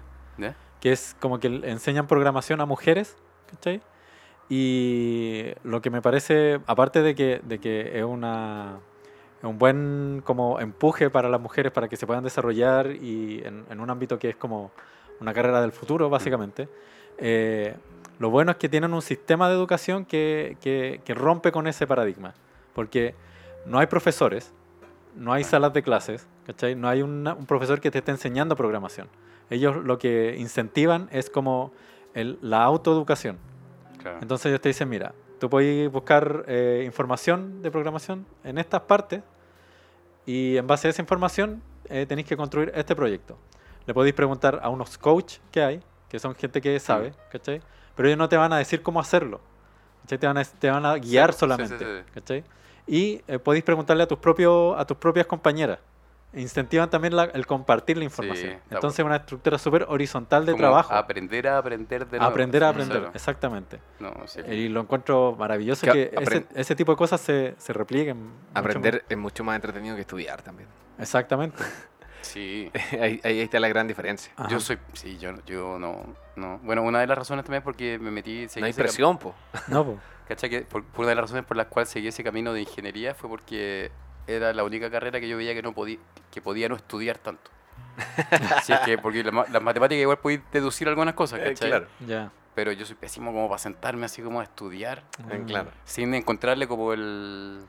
que es como que enseñan programación a mujeres, ¿cachai? Y lo que me parece, aparte de que, de que es una un buen como empuje para las mujeres para que se puedan desarrollar y en, en un ámbito que es como una carrera del futuro, básicamente. eh, lo bueno es que tienen un sistema de educación que, que- que rompe con ese paradigma, porque no hay profesores, no hay salas de clases, ¿cachai? No hay una- un profesor que te esté enseñando programación. Ellos lo que incentivan es como el- la autoeducación. Claro. Entonces ellos te dicen, mira, tú puedes buscar eh, información de programación en estas partes y en base a esa información eh, tenéis que construir este proyecto. Le podéis preguntar a unos coach que hay, que son gente que sabe, ¿cachai? Pero ellos no te van a decir cómo hacerlo. ¿cachai? Te van a, te van a guiar sí, sí, solamente. sí. ¿cachai? Y eh, podéis preguntarle a tus, propios, a tus propias compañeras. Incentivan también la- el compartir la información. Entonces es una estructura súper horizontal de Como trabajo. Aprender a aprender de nuevo. aprender a aprender, claro. exactamente. No, sí. Y lo encuentro maravilloso Que que, ese, tipo de cosas se, se replieguen. mucho Aprender es mucho más entretenido que estudiar también. Exactamente. *laughs* Sí. *laughs* ahí, ahí está la gran diferencia. Ajá. Yo soy... Sí, yo, yo no, no... Bueno, una de las razones también es porque me metí... no hay presión, po. No, po. *laughs* ¿Cachai? Que por, por una de las razones por las cuales seguí ese camino de ingeniería fue porque era la única carrera que yo veía que no podía, que podía no estudiar tanto. *laughs* Así es que, porque la las matemáticas igual podéis deducir algunas cosas, Eh, ¿cachai? claro, ya. Pero yo soy pésimo como para sentarme así como a estudiar, eh, Mm. claro. sin encontrarle como el...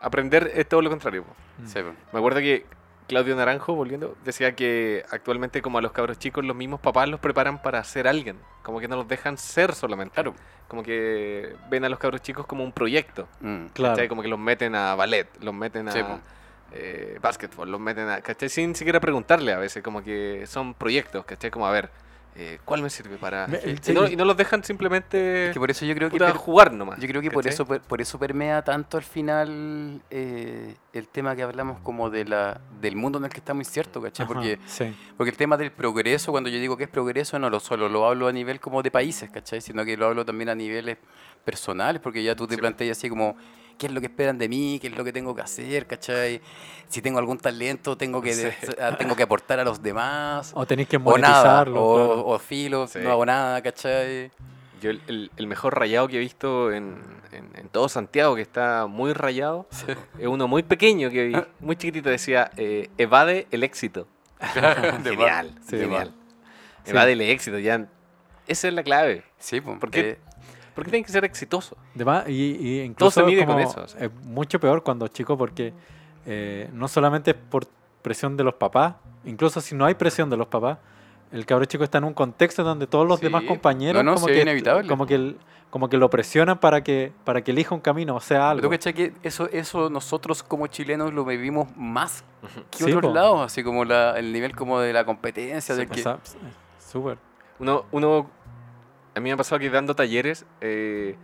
Aprender es todo lo contrario. Mm. Sí, pues. Me acuerdo que Claudio Naranjo, volviendo, decía que actualmente como a los cabros chicos, los mismos papás los preparan para ser alguien. Como que no los dejan ser solamente. Claro. Como que ven a los cabros chicos como un proyecto. Mm. Claro. ¿cachai? Como que los meten a ballet, los meten a Sí, eh, básquetbol, los meten a... ¿cachai? Sin siquiera preguntarle a veces, como que son proyectos, ¿cachai? Como a ver, eh, ¿cuál me sirve para...? Me- el- y, no, y no los dejan simplemente Es que por eso yo creo que... per- jugar nomás. Yo creo que por eso, por eso permea tanto al final eh, el tema que hablamos como de la, del mundo en el que estamos inciertos, ¿cachai? Ajá, Porque sí. Porque el tema del progreso, cuando yo digo que es progreso, no lo solo lo hablo a nivel como de países, ¿cachai? Sino que lo hablo también a niveles personales, porque ya tú te Sí. planteas así como, ¿qué es lo que esperan de mí? ¿Qué es lo que tengo que hacer? ¿cachai? Si tengo algún talento, tengo que, *laughs* Sí. de- ah, tengo que aportar a los demás. O tenéis que O nada, monetizarlo. o, o filo, Sí. no hago nada, ¿cachai? Yo el, el- el mejor rayado que he visto en, en- en todo Santiago, que está muy rayado, es uno muy pequeño que vi, muy chiquitito, decía, eh, evade el éxito. *laughs* *laughs* genial, Sí, genial. Sí. Evade el éxito, ya. Esa es la clave. Sí, pues, ¿Por qué? eh, ¿Por qué tienen que ser exitosos? De más, y, y incluso se mide como- con eso, o sea. es mucho peor cuando chico porque eh, no solamente es por presión de los papás, incluso si no hay presión de los papás, el cabro chico está en un contexto donde todos los Sí. demás compañeros No, no, como, que, inevitable. como que el- como que lo presionan para que para que elija un camino, o sea, Pero algo. cachai que eso, eso nosotros como chilenos lo vivimos más que Sí, otros po. lados, así como la, el nivel como de la competencia, Sí, del o que... súper. Uno, uno, a mí me ha pasado que dando talleres, eh,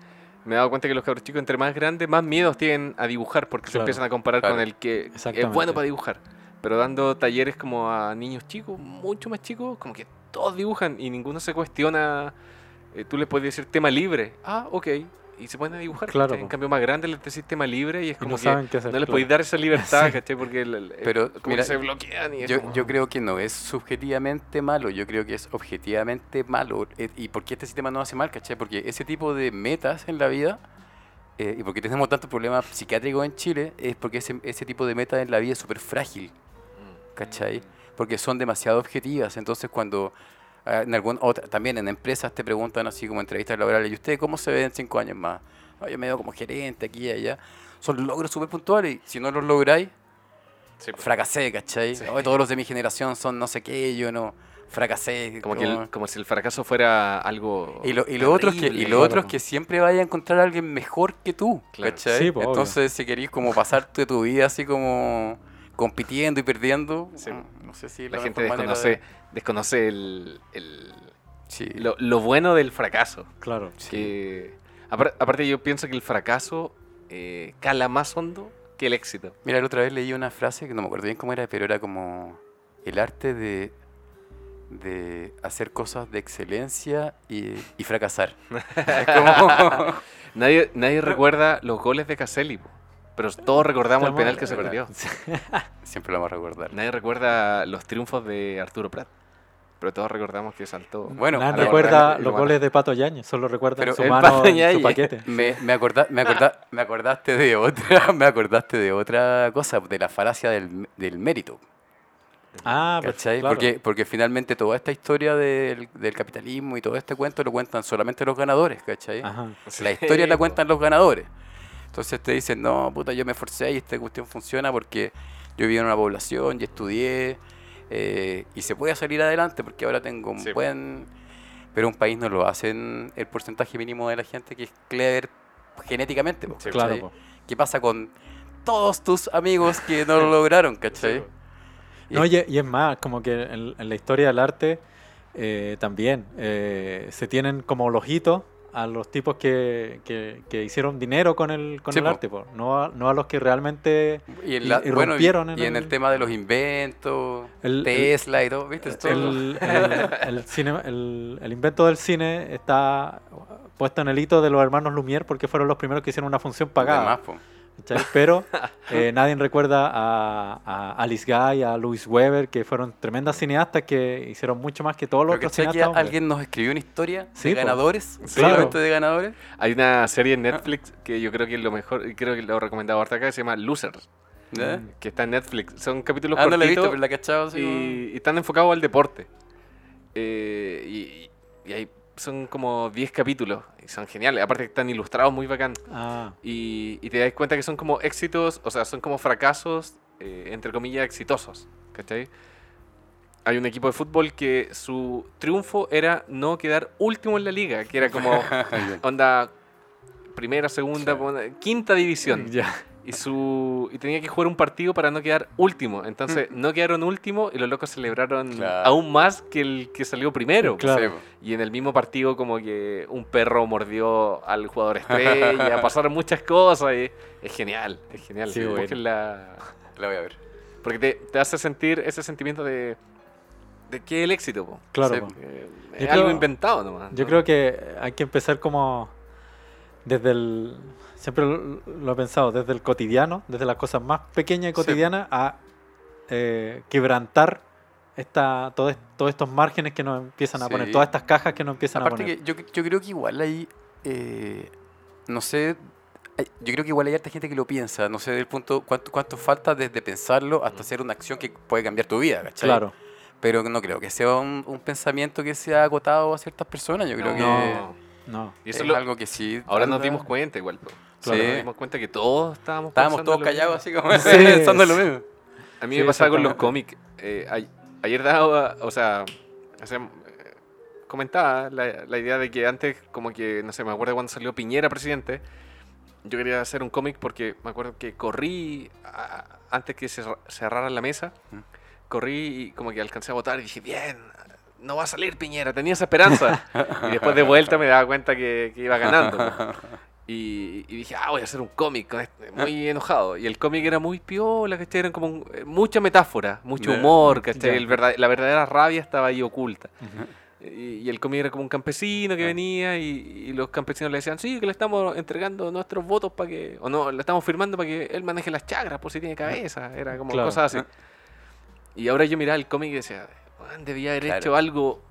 me he dado cuenta que los cabros chicos, entre más grandes, más miedos tienen a dibujar, porque se empiezan a comparar Claro. con el que es bueno para dibujar. Pero dando talleres como a niños chicos, mucho más chicos, como que todos dibujan y ninguno se cuestiona. eh, tú les puedes decir tema libre. Ah, ok. Y se ponen a dibujar. Claro. En cambio, más grande les decís tema libre y es como no que saben qué hacer. no les claro. podéis dar esa libertad, Sí. ¿cachai? Porque el- el- Pero, como mira, que se bloquean y Yo, como- yo creo que no es subjetivamente malo, yo creo que es objetivamente malo. Eh, ¿Y por qué este sistema no hace mal, cachai? Porque ese tipo de metas en la vida, eh, y porque tenemos tantos problemas psiquiátricos en Chile, es porque ese, ese tipo de metas en la vida es súper frágil, ¿cachai? Porque son demasiado objetivas. Entonces, cuando en algún otra, también en empresas te preguntan así como entrevistas laborales, ¿y usted cómo se ve en cinco años más? "No, yo me veo como gerente aquí y allá. Son logros súper puntuales y si no los lográis, Sí, po. fracasé, ¿cachai? Sí. "Oye, todos los de mi generación son no sé qué, yo no fracasé. Como, que como- el- como si el fracaso fuera algo. Y lo, y lo otro es que, y lo otro es Claro. que siempre vaya a encontrar a alguien mejor que tú, Claro. ¿cachai? Sí, pues, obvio. Entonces, si queréis como pasarte tu vida así como compitiendo y perdiendo, Sí. no sé si La la gente desconoce, de- desconoce el, el- Sí. lo, lo bueno del fracaso. Claro. Que, apar- aparte, yo pienso que el fracaso eh, cala más hondo que el éxito. Mira, la otra vez leí una frase que no me acuerdo bien cómo era, pero era como el arte de, de hacer cosas de excelencia y, y fracasar. *laughs* es como... *laughs* Nadie, nadie recuerda los goles de Caselli, pero todos recordamos el penal que se perdió. *laughs* Siempre lo vamos a recordar. Nadie recuerda los triunfos de Arturo Prat, pero todos recordamos que saltó. Bueno, Nadie recuerda los goles de Pato Yañez, solo recuerdan Pero su mano Pato en su paquete. *laughs* Me, me, acorda- me, acorda- *laughs* me acordaste de otra, me acordaste de otra cosa, de la falacia del, del mérito. Ah, pues. Porque, porque finalmente toda esta historia del, del capitalismo y todo este cuento lo cuentan solamente los ganadores, ¿cachai? Ajá. La historia la cuentan los ganadores. Entonces te dicen, no, puta, yo me esforcé y esta cuestión funciona porque yo viví en una población y estudié eh, y se puede salir adelante porque ahora tengo un Sí, buen... Pero un país no lo hacen el porcentaje mínimo de la gente que es clever genéticamente. po, Sí, Claro. ¿Qué pasa con todos tus amigos que no lo lograron, cachai? No, y, y es más, como que en, en la historia del arte eh, también eh, se tienen como los hitos a los tipos que, que, que hicieron dinero con el, con Sí, el po. arte, po, no, a, no a los que realmente... Y, en la- y bueno, y- rompieron en y en el el- tema de los inventos, El- Tesla y todo, ¿viste? Todo- El, el, *laughs* cine- el- el invento del cine está puesto en el hito de los hermanos Lumière porque fueron los primeros que hicieron una función pagada. Además. ¿Cachai? Pero *laughs* eh, nadie recuerda a, a Alice Guy, a Louis Weber, que fueron tremendas cineastas que hicieron mucho más que todos los otros ¿cachai que cineastas. alguien nos escribió una historia Sí, de po. ganadores, Sí, solamente de ganadores. Hay una serie en Netflix que yo creo que es lo mejor, y creo que lo he recomendado harta acá, que se llama Losers, ¿ya? que está en Netflix. Son capítulos Ah, no la he visto, cortitos pero la he cachado. y están enfocados al deporte. Eh, y, y hay, son como 10 capítulos, y son geniales. Aparte que están ilustrados muy bacán. Ah, Y, y te das cuenta que son como éxitos, o sea, son como fracasos, eh, entre comillas, exitosos. ¿Cachai? Hay un equipo de fútbol que su triunfo era no quedar último en la liga, que era como *laughs* onda primera, segunda, quinta división. ya. Y, su, y tenía que jugar un partido para no quedar último. Entonces no quedaron último y los locos celebraron Claro. aún más que el que salió primero. Claro. Sí. Y en el mismo partido como que un perro mordió al jugador estrella, *laughs* pasaron muchas cosas y es genial, es genial. Sí, bueno. Búsquenla, la voy a ver. porque te, te hace sentir ese sentimiento de, de que es el éxito. po. Claro. Sí. po. Eh, es algo inventado nomás. Yo ¿no? creo que hay que empezar como desde el... Siempre lo, lo he pensado, desde el cotidiano, desde las cosas más pequeñas y cotidianas a eh, quebrantar esta, todo todos estos márgenes que nos empiezan a Sí. poner, todas estas cajas que nos empiezan a Aparte poner. que yo, yo creo que igual hay, eh, no sé, yo creo que igual hay harta gente que lo piensa, no sé del punto cuánto, cuánto falta desde pensarlo hasta hacer una acción que puede cambiar tu vida, ¿cachai? Claro. Pero no creo que sea un, un pensamiento que sea agotado a ciertas personas, yo creo que No. No. Y es eso es lo- algo que sí. ahora nos dimos cuenta igual. po. Claro. Nos dimos cuenta que todos estábamos Estábamos todos callados mismo. así como *laughs* Sí, pensando lo sí. mismo. A mí Sí, me pasaba con los cómics. Eh, ay- ayer daba, o sea, O sea, comentaba la, la idea de que antes, como que, no sé, me acuerdo cuando salió Piñera presidente, yo quería hacer un cómic porque me acuerdo que corrí a- antes que se cerrara la mesa, corrí y como que alcancé a votar y dije, bien, no va a salir Piñera, tenía esa esperanza. *laughs* y después de vuelta me daba cuenta que, que iba ganando. Y, y dije, ah, voy a hacer un cómic, este", muy enojado. Y el cómic era muy piola, ¿cachai? Era como un- eh, mucha metáfora, mucho humor, ¿cachai? El verdad- la verdadera rabia estaba ahí oculta. Y, y el cómic era como un campesino que Ah. venía y, y los campesinos le decían, sí, que le estamos entregando nuestros votos para que, o no, le estamos firmando para que él maneje las chagras por si tiene cabeza. Era como Claro. cosas así. Y ahora yo miraba el cómic y decía, "Weón, debía haber Claro. hecho algo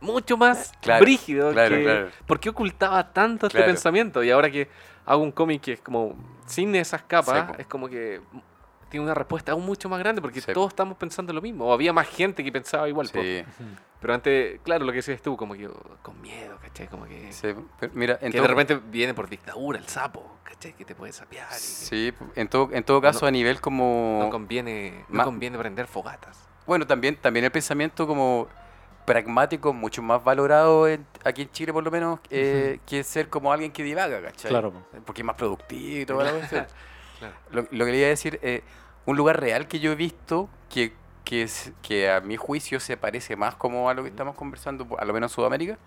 mucho más Claro, brígido. claro, que- claro. ¿Por qué ocultaba tanto este pensamiento? Y ahora que hago un cómic que es como sin esas capas, es como que tiene una respuesta aún mucho más grande porque todos estamos pensando lo mismo. O había más gente que pensaba igual. Sí, *laughs* Pero antes, claro, lo que decías tú, como que oh, con miedo, ¿cachai? Como que, sí. Pero mira, en que todo, de repente viene por dictadura el sapo, ¿cachai? Que te puede sapear. y sí, en todo, en todo caso, No- a nivel que como... no conviene, no conviene prender fogatas. Bueno, también, también el pensamiento como pragmático, mucho más valorado en- aquí en Chile por lo menos, eh, que ser como alguien que divaga, ¿cachai? Claro, po. Porque es más productivo y toda la cuestión. *laughs* Claro. Lo, lo que quería decir, eh, un lugar real que yo he visto que, que, es- que a mi juicio se parece más como a lo que estamos conversando, a lo menos en Sudamérica,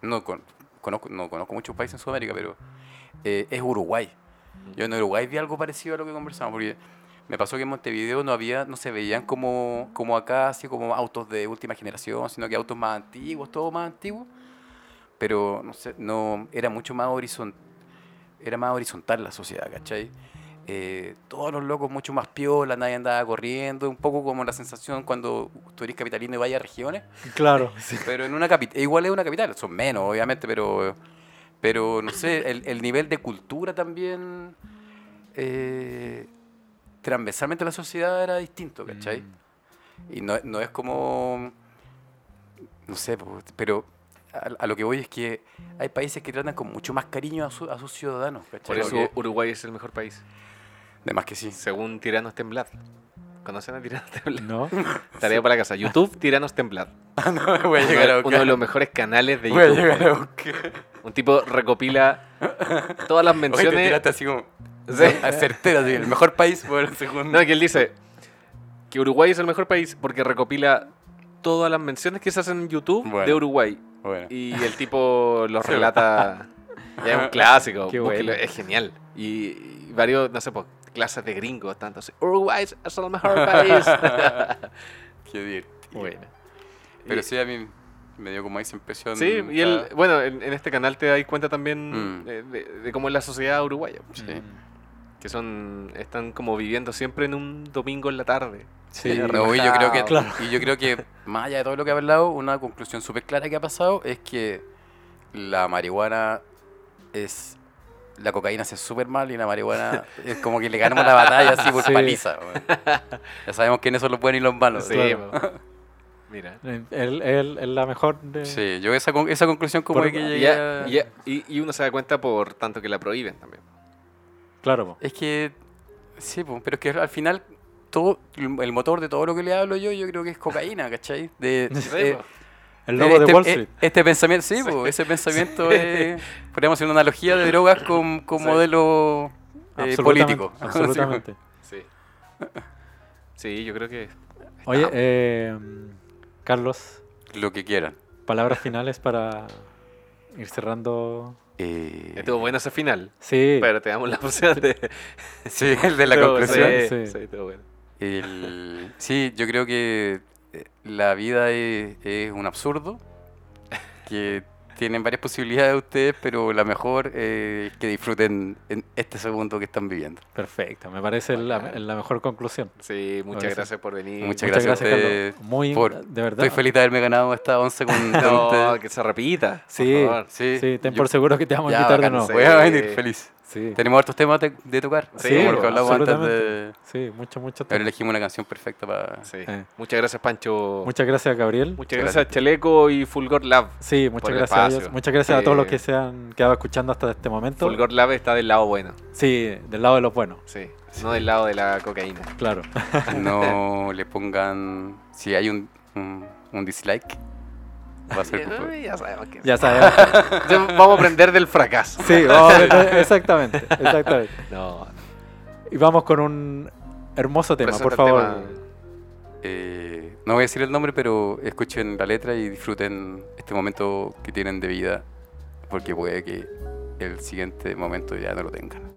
no, con- conozco, no conozco muchos países en Sudamérica, pero eh, es Uruguay. Yo en Uruguay vi algo parecido a lo que conversamos, porque me pasó que en Montevideo no había, no se veían como, como acá, así como autos de última generación, sino que autos más antiguos, todo más antiguo. Pero no sé, no, era mucho más horizontal, era más horizontal la sociedad, ¿cachai? Eh, todos los locos mucho más piola, nadie andaba corriendo, un poco como la sensación cuando tú eres capitalino y vayas a regiones, Claro, *laughs* sí. pero en una capital, igual es una capital, son menos obviamente, pero, pero no sé, el, el nivel de cultura también, eh, transversalmente a la sociedad era distinto, ¿cachai? Y no, no es como, no sé, pero a, a lo que voy es que hay países que tratan con mucho más cariño a, su- a sus ciudadanos, ¿cachai? Por eso Porque- Uruguay es el mejor país. de más que sí. Según Tiranos Temblad. ¿Conocen a Tiranos *laughs* Temblad? ¿No? Tarea para la casa. YouTube, Tiranos Temblad. *laughs* no, voy a llegar a Uno buscar. de los mejores canales de Voy a YouTube. llegar a buscar. Un tipo recopila todas las *laughs* Oye, te menciones. tiraste así como Sí. a certera, así, el mejor país por el segundo. No, que él dice que Uruguay es el mejor país porque recopila todas las menciones que se hacen en YouTube Bueno. de Uruguay. Bueno. Y el tipo los *laughs* Sí. relata. Ya es un clásico. Qué bueno. Es genial. Y, y varios, no sé, pues, clases de gringos, tanto así. Uruguay es el mejor país. *laughs* Qué divertido. bueno. Pero Y- sí, a mí me dio como esa impresión. Sí, y ah, bueno, en, en este canal te das cuenta también Mm. de, de- de cómo es la sociedad uruguaya. Sí. Que son, están como viviendo siempre en un domingo en la tarde. Sí, *laughs* no, y yo creo que, Claro. y yo creo que *laughs* más allá de todo lo que he hablado, una conclusión súper clara que ha pasado es que la marihuana es la cocaína hace súper mal y la marihuana *laughs* es como que le ganamos la batalla así por Sí. paliza. Ya sabemos quiénes son los buenos y los malos. Sí, claro. Mira. Él, él es la mejor de... Sí, yo esa, esa conclusión como Por- que llegué y- y uno se da cuenta por tanto que la prohíben también. Claro, po. Es que, sí, po, pero es que al final todo el motor de todo lo que le hablo yo, yo creo que es cocaína, ¿cachai? De, *laughs* el lobo de este, Wall eh, Street. Este pensamiento, sí, po, ese pensamiento es, podríamos hacer una analogía de drogas con, con Sí. modelo eh, Absolutamente, político. *laughs* Absolutamente. Sí. Sí, yo creo que. Oye, eh, Carlos, lo que quieran. palabras finales para ir cerrando. Eh, Estuvo bueno ese final. Sí, Pero te damos la opción de. *laughs* sí, el de la Estuvo- conclusión. Sí, Sí. sí, estuvo bueno. El- sí, yo creo que eh, la vida es, es un absurdo, que tienen varias posibilidades ustedes, pero la mejor eh, es que disfruten en este segundo que están viviendo. perfecto. Me parece la, mejor conclusión. Sí, muchas gracias por venir. Muchas Muchas gracias a gracias, ustedes Carlos. Muy, por- de verdad. Estoy feliz de haberme ganado esta once con, *laughs* con No, ustedes. que se repita. Sí, por favor. Sí, Sí, ten yo- por seguro que te vamos a invitar de nuevo. Voy a venir feliz. Sí, Tenemos hartos temas de, de tocar. Sí, como lo que hablamos antes absolutamente. de... Sí, mucho, mucho. Ahora elegimos una canción perfecta para... Sí. Eh. Muchas gracias, Pancho. Muchas gracias, Gabriel. Muchas Muchas gracias, gracias. Chaleco y Fulgor Lab. Sí, muchas gracias a ellos. Muchas gracias a todos los Eh, que se han quedado escuchando hasta este momento. Fulgor Lab está del lado bueno. Sí, del lado de los buenos, Sí. No del lado de la cocaína. claro. No *laughs* le pongan... Si hay un, un, un dislike, Va a ser culpa- Eh, ya sabemos que Ya sabemos. *laughs* Vamos a aprender del fracaso. Sí, vamos a ver, exactamente, exactamente. No, Y vamos con un hermoso tema, por presenta favor. tema. Eh, no voy a decir el nombre, pero escuchen la letra y disfruten este momento que tienen de vida, porque puede que el siguiente momento ya no lo tengan.